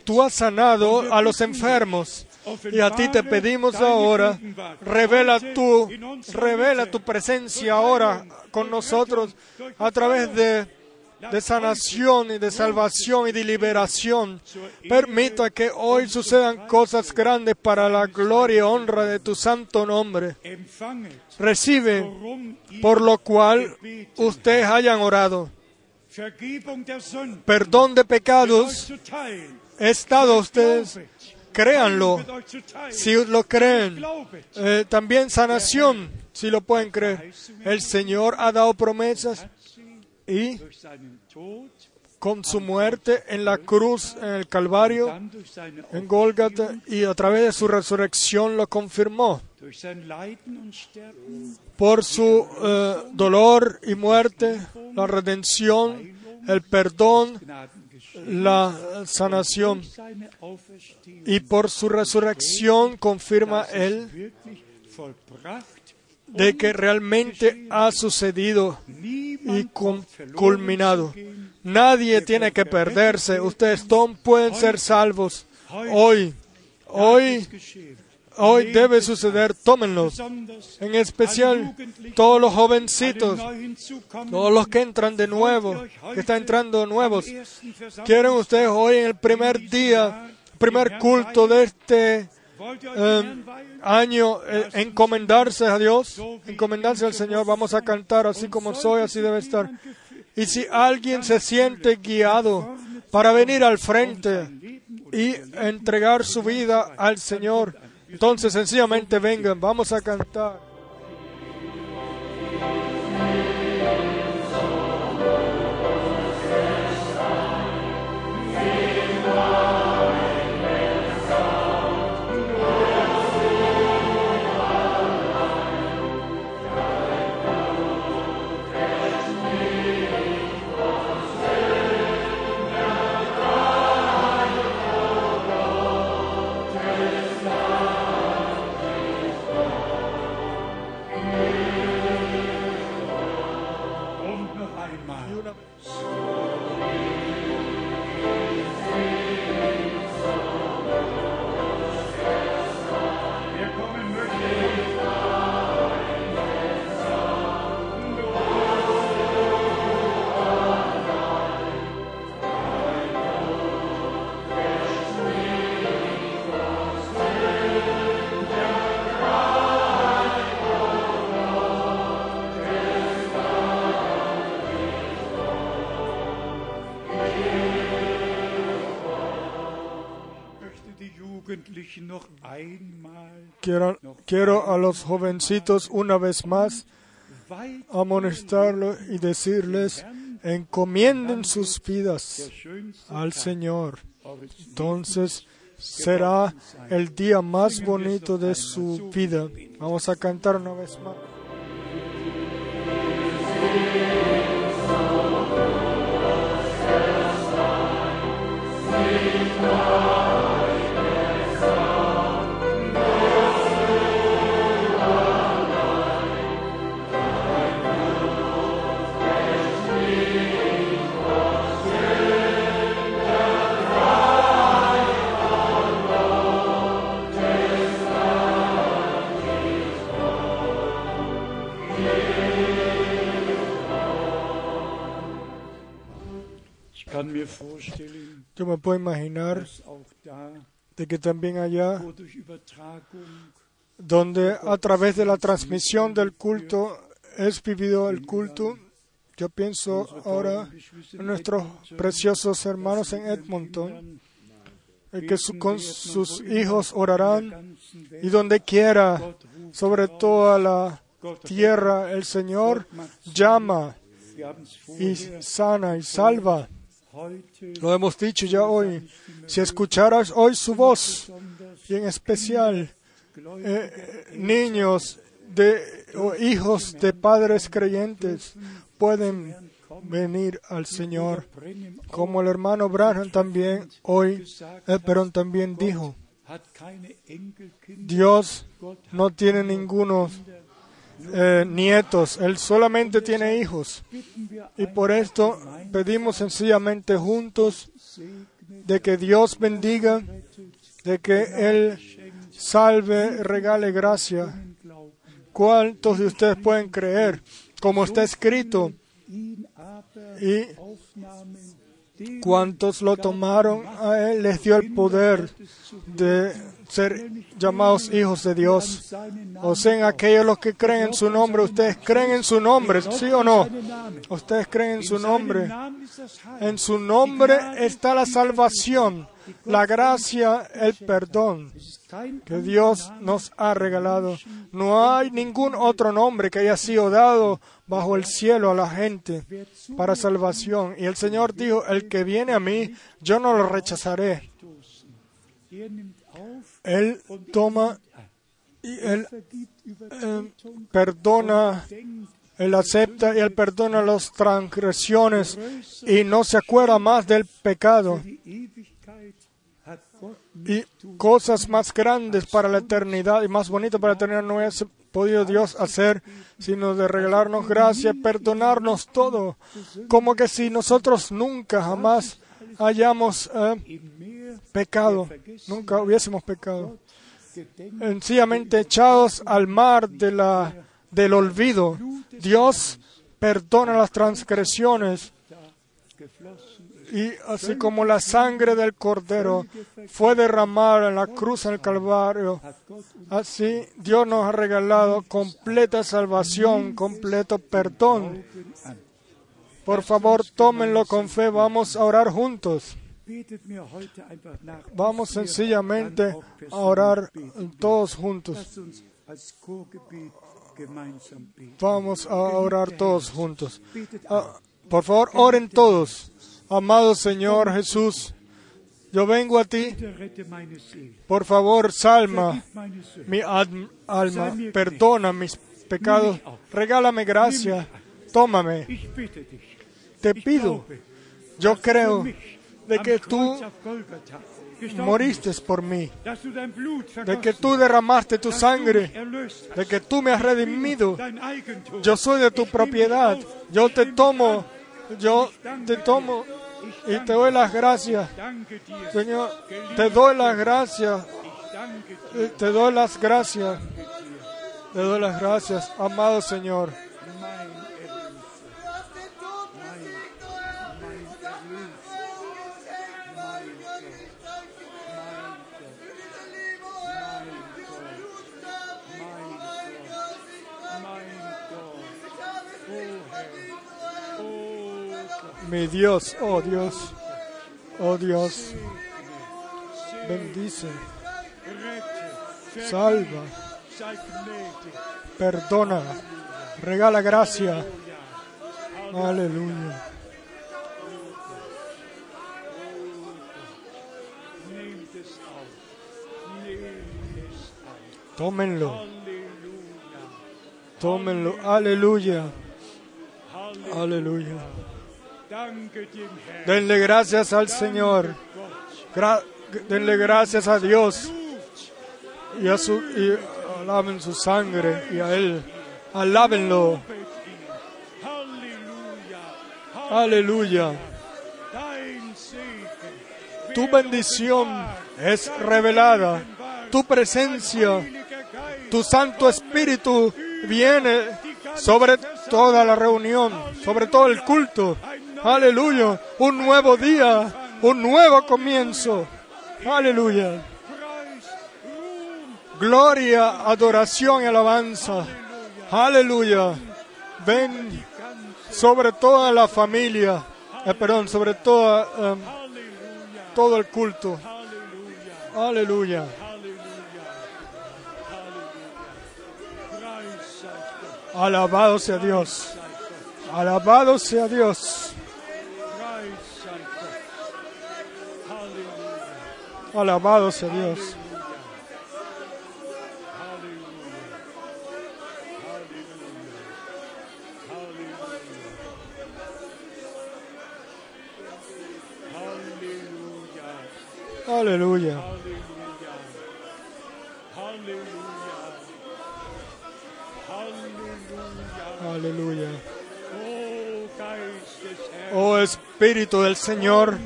Tú has sanado a los enfermos. Y a ti te pedimos ahora, revela tu, revela tu presencia ahora con nosotros a través de, de sanación y de salvación y de liberación. Permita que hoy sucedan cosas grandes para la gloria y honra de tu santo nombre. Recibe por lo cual ustedes hayan orado. Perdón de pecados. es dado a ustedes créanlo, si lo creen. Eh, también sanación, si lo pueden creer. El Señor ha dado promesas y con su muerte en la cruz, en el Calvario, en Golgata, y a través de su resurrección lo confirmó. Por su eh, dolor y muerte, la redención, el perdón, la sanación. Y por su resurrección confirma Él de que realmente ha sucedido y culminado. Nadie tiene que perderse. Ustedes todos pueden ser salvos. Hoy, hoy Hoy debe suceder, tómenlos. En especial, todos los jovencitos, todos los que entran de nuevo, que están entrando nuevos. ¿Quieren ustedes hoy en el primer día, primer culto de este eh, año, eh, encomendarse a Dios, encomendarse al Señor? Vamos a cantar así como soy, así debe estar. Y si alguien se siente guiado para venir al frente y entregar su vida al Señor, entonces sencillamente vengan, vamos a cantar. Quiero, a los jovencitos una vez más amonestarlos y decirles, encomienden sus vidas al Señor. Entonces será el día más bonito de su vida. Vamos a cantar una vez más. Yo me puedo imaginar de que también allá, donde a través de la transmisión del culto es vivido el culto, yo pienso ahora en nuestros preciosos hermanos en Edmonton, que con sus hijos orarán y donde quiera, sobre toda la tierra, el Señor llama y sana y salva. Lo hemos dicho ya hoy. Si escucharas hoy su voz, y en especial eh, niños de, o hijos de padres creyentes, pueden venir al Señor. Como el hermano Branham también hoy, eh, también dijo, Dios no tiene ninguno eh, nietos, Él solamente tiene hijos. Y por esto pedimos sencillamente juntos de que Dios bendiga, de que Él salve, regale gracia. ¿Cuántos de ustedes pueden creer? Como está escrito. Y cuantos lo tomaron a Él les dio el poder de ser llamados hijos de Dios. O sean aquellos los que creen en su nombre. ¿Ustedes creen en su nombre? ¿Sí o no? ¿Ustedes creen en su nombre? En su nombre está la salvación, la gracia, el perdón que Dios nos ha regalado. No hay ningún otro nombre que haya sido dado bajo el cielo a la gente para salvación. Y el Señor dijo, el que viene a mí, yo no lo rechazaré. Él toma y Él eh, perdona, Él acepta y Él perdona las transgresiones y no se acuerda más del pecado. Y cosas más grandes para la eternidad y más bonitas para la eternidad no ha podido Dios hacer, sino de regalarnos gracia, perdonarnos todo, como que si nosotros nunca jamás hayamos eh, pecado, nunca hubiésemos pecado. Sencillamente echados al mar de la, del olvido. Dios perdona las transgresiones y así como la sangre del cordero fue derramada en la cruz del Calvario, así Dios nos ha regalado completa salvación, completo perdón. Por favor, tómenlo con fe, vamos a orar juntos. Vamos sencillamente a orar todos juntos. Vamos a orar todos juntos. Ah, por favor, oren todos. Amado Señor Jesús, yo vengo a ti. Por favor, salma mi alma, perdona mis pecados, regálame gracia, tómame. Te pido, yo creo de que tú moriste por mí, de que tú derramaste tu sangre, de que tú me has redimido. Yo soy de tu propiedad, yo te tomo, yo te tomo y te doy las gracias. Señor, te doy las gracias, te doy las gracias, te doy las gracias, amado Señor. Mi Dios, oh Dios, oh Dios, bendice, salva, perdona, regala gracia. Aleluya. Tómenlo. Tómenlo. Aleluya. Aleluya. Denle gracias al Señor. denle gracias a Dios. Y, a su, y alaben su sangre y a Él. Alábenlo. Aleluya. Tu bendición es revelada. Tu presencia, tu Santo Espíritu viene sobre toda la reunión, sobre todo el culto. Aleluya. Un nuevo día, un nuevo comienzo. Aleluya. Gloria, adoración y alabanza. Aleluya. Ven sobre toda la familia. Eh, perdón, sobre toda, em, todo el culto. Aleluya. Alabado sea Dios. Alabado sea Dios. Alabado sea Dios. Aleluya. Aleluya. Aleluya. Oh Espíritu del Señor,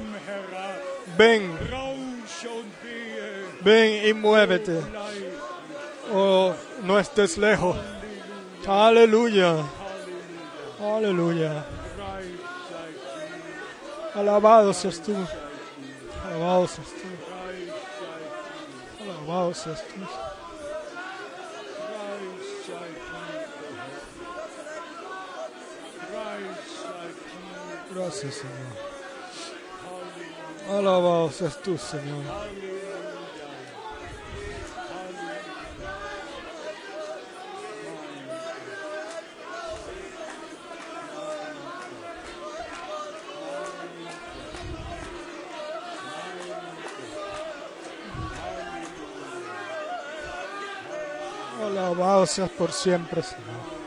ven ven y muévete. Oh, no estés lejos. Aleluya. Aleluya. Alabado seas tú. Alabado seas tú. Alabado seas tú. Gracias, Señor. Alabado seas tú, Señor. Alabado seas por siempre, Señor.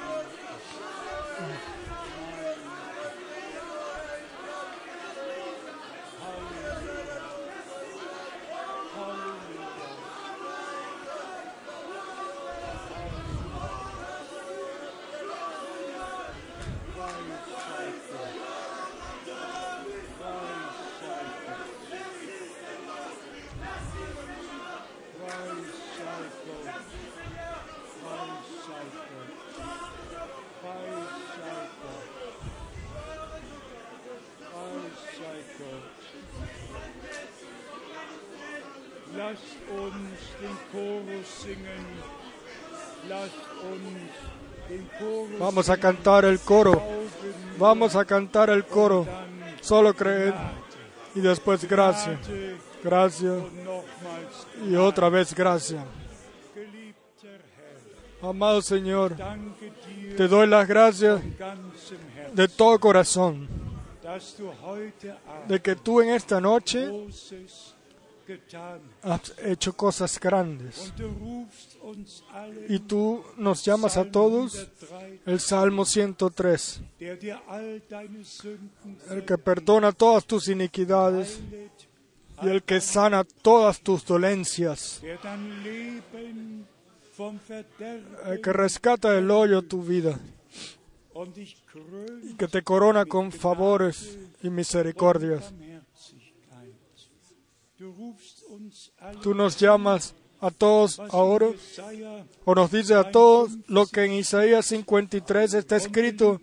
A cantar el coro. Vamos a cantar el coro. Solo creer y después gracias. Gracias y otra vez gracias. Amado Señor, te doy las gracias de todo corazón de que tú en esta noche has hecho cosas grandes. Y tú nos llamas a todos. 103, El Salmo 103, der dir all deine Sünden el que perdona todas tus iniquidades y el que sana todas tus dolencias, el que rescata del hoyo tu vida y que te corona con favores y misericordias. Tú nos llamas a todos ahora o nos dice a todos lo que en Isaías 53 está escrito.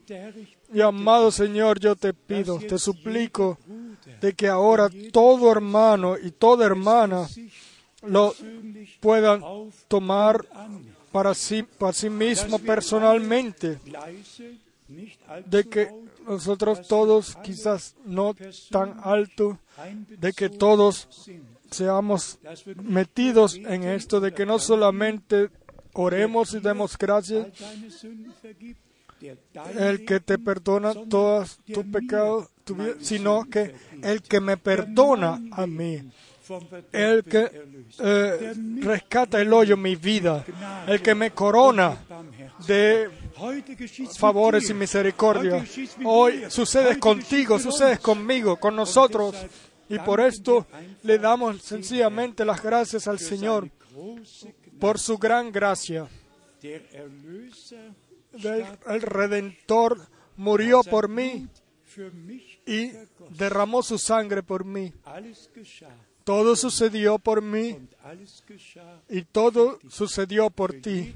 Y amado Señor, yo te pido, te suplico de que ahora todo hermano y toda hermana lo puedan tomar para sí, para sí mismo personalmente, de que nosotros todos, quizás no tan alto, de que todos seamos metidos en esto, de que no solamente oremos y demos gracias, el que te perdona todos tus pecados, sino que el que me perdona a mí, el que eh, rescata el hoyo mi vida, el que me corona de favores y misericordia. Hoy Heute contigo, uns. conmigo, con nosotros. Y por esto le damos sencillamente las gracias al Señor por su gran gracia. El Redentor murió por mí y derramó su sangre por mí. Todo sucedió por mí y todo sucedió por ti,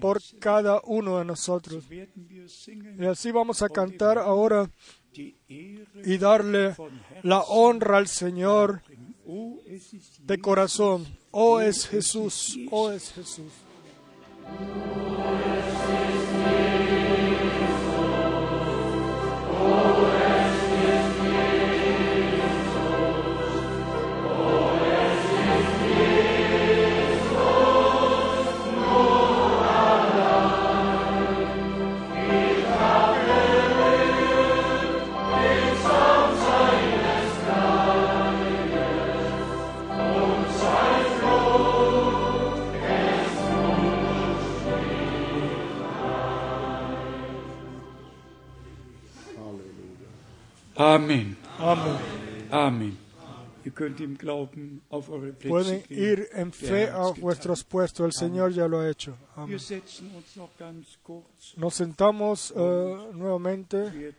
por cada uno de nosotros. Y así vamos a cantar ahora y darle la honra al Señor bringen. Oh, es de corazón. Oh es Jesús, oh es Jesús. Amen. Amén. Amen. Pueden ir en fe a vuestros puestos. El Señor ya lo ha hecho. Amén. Nos sentamos uh, nuevamente.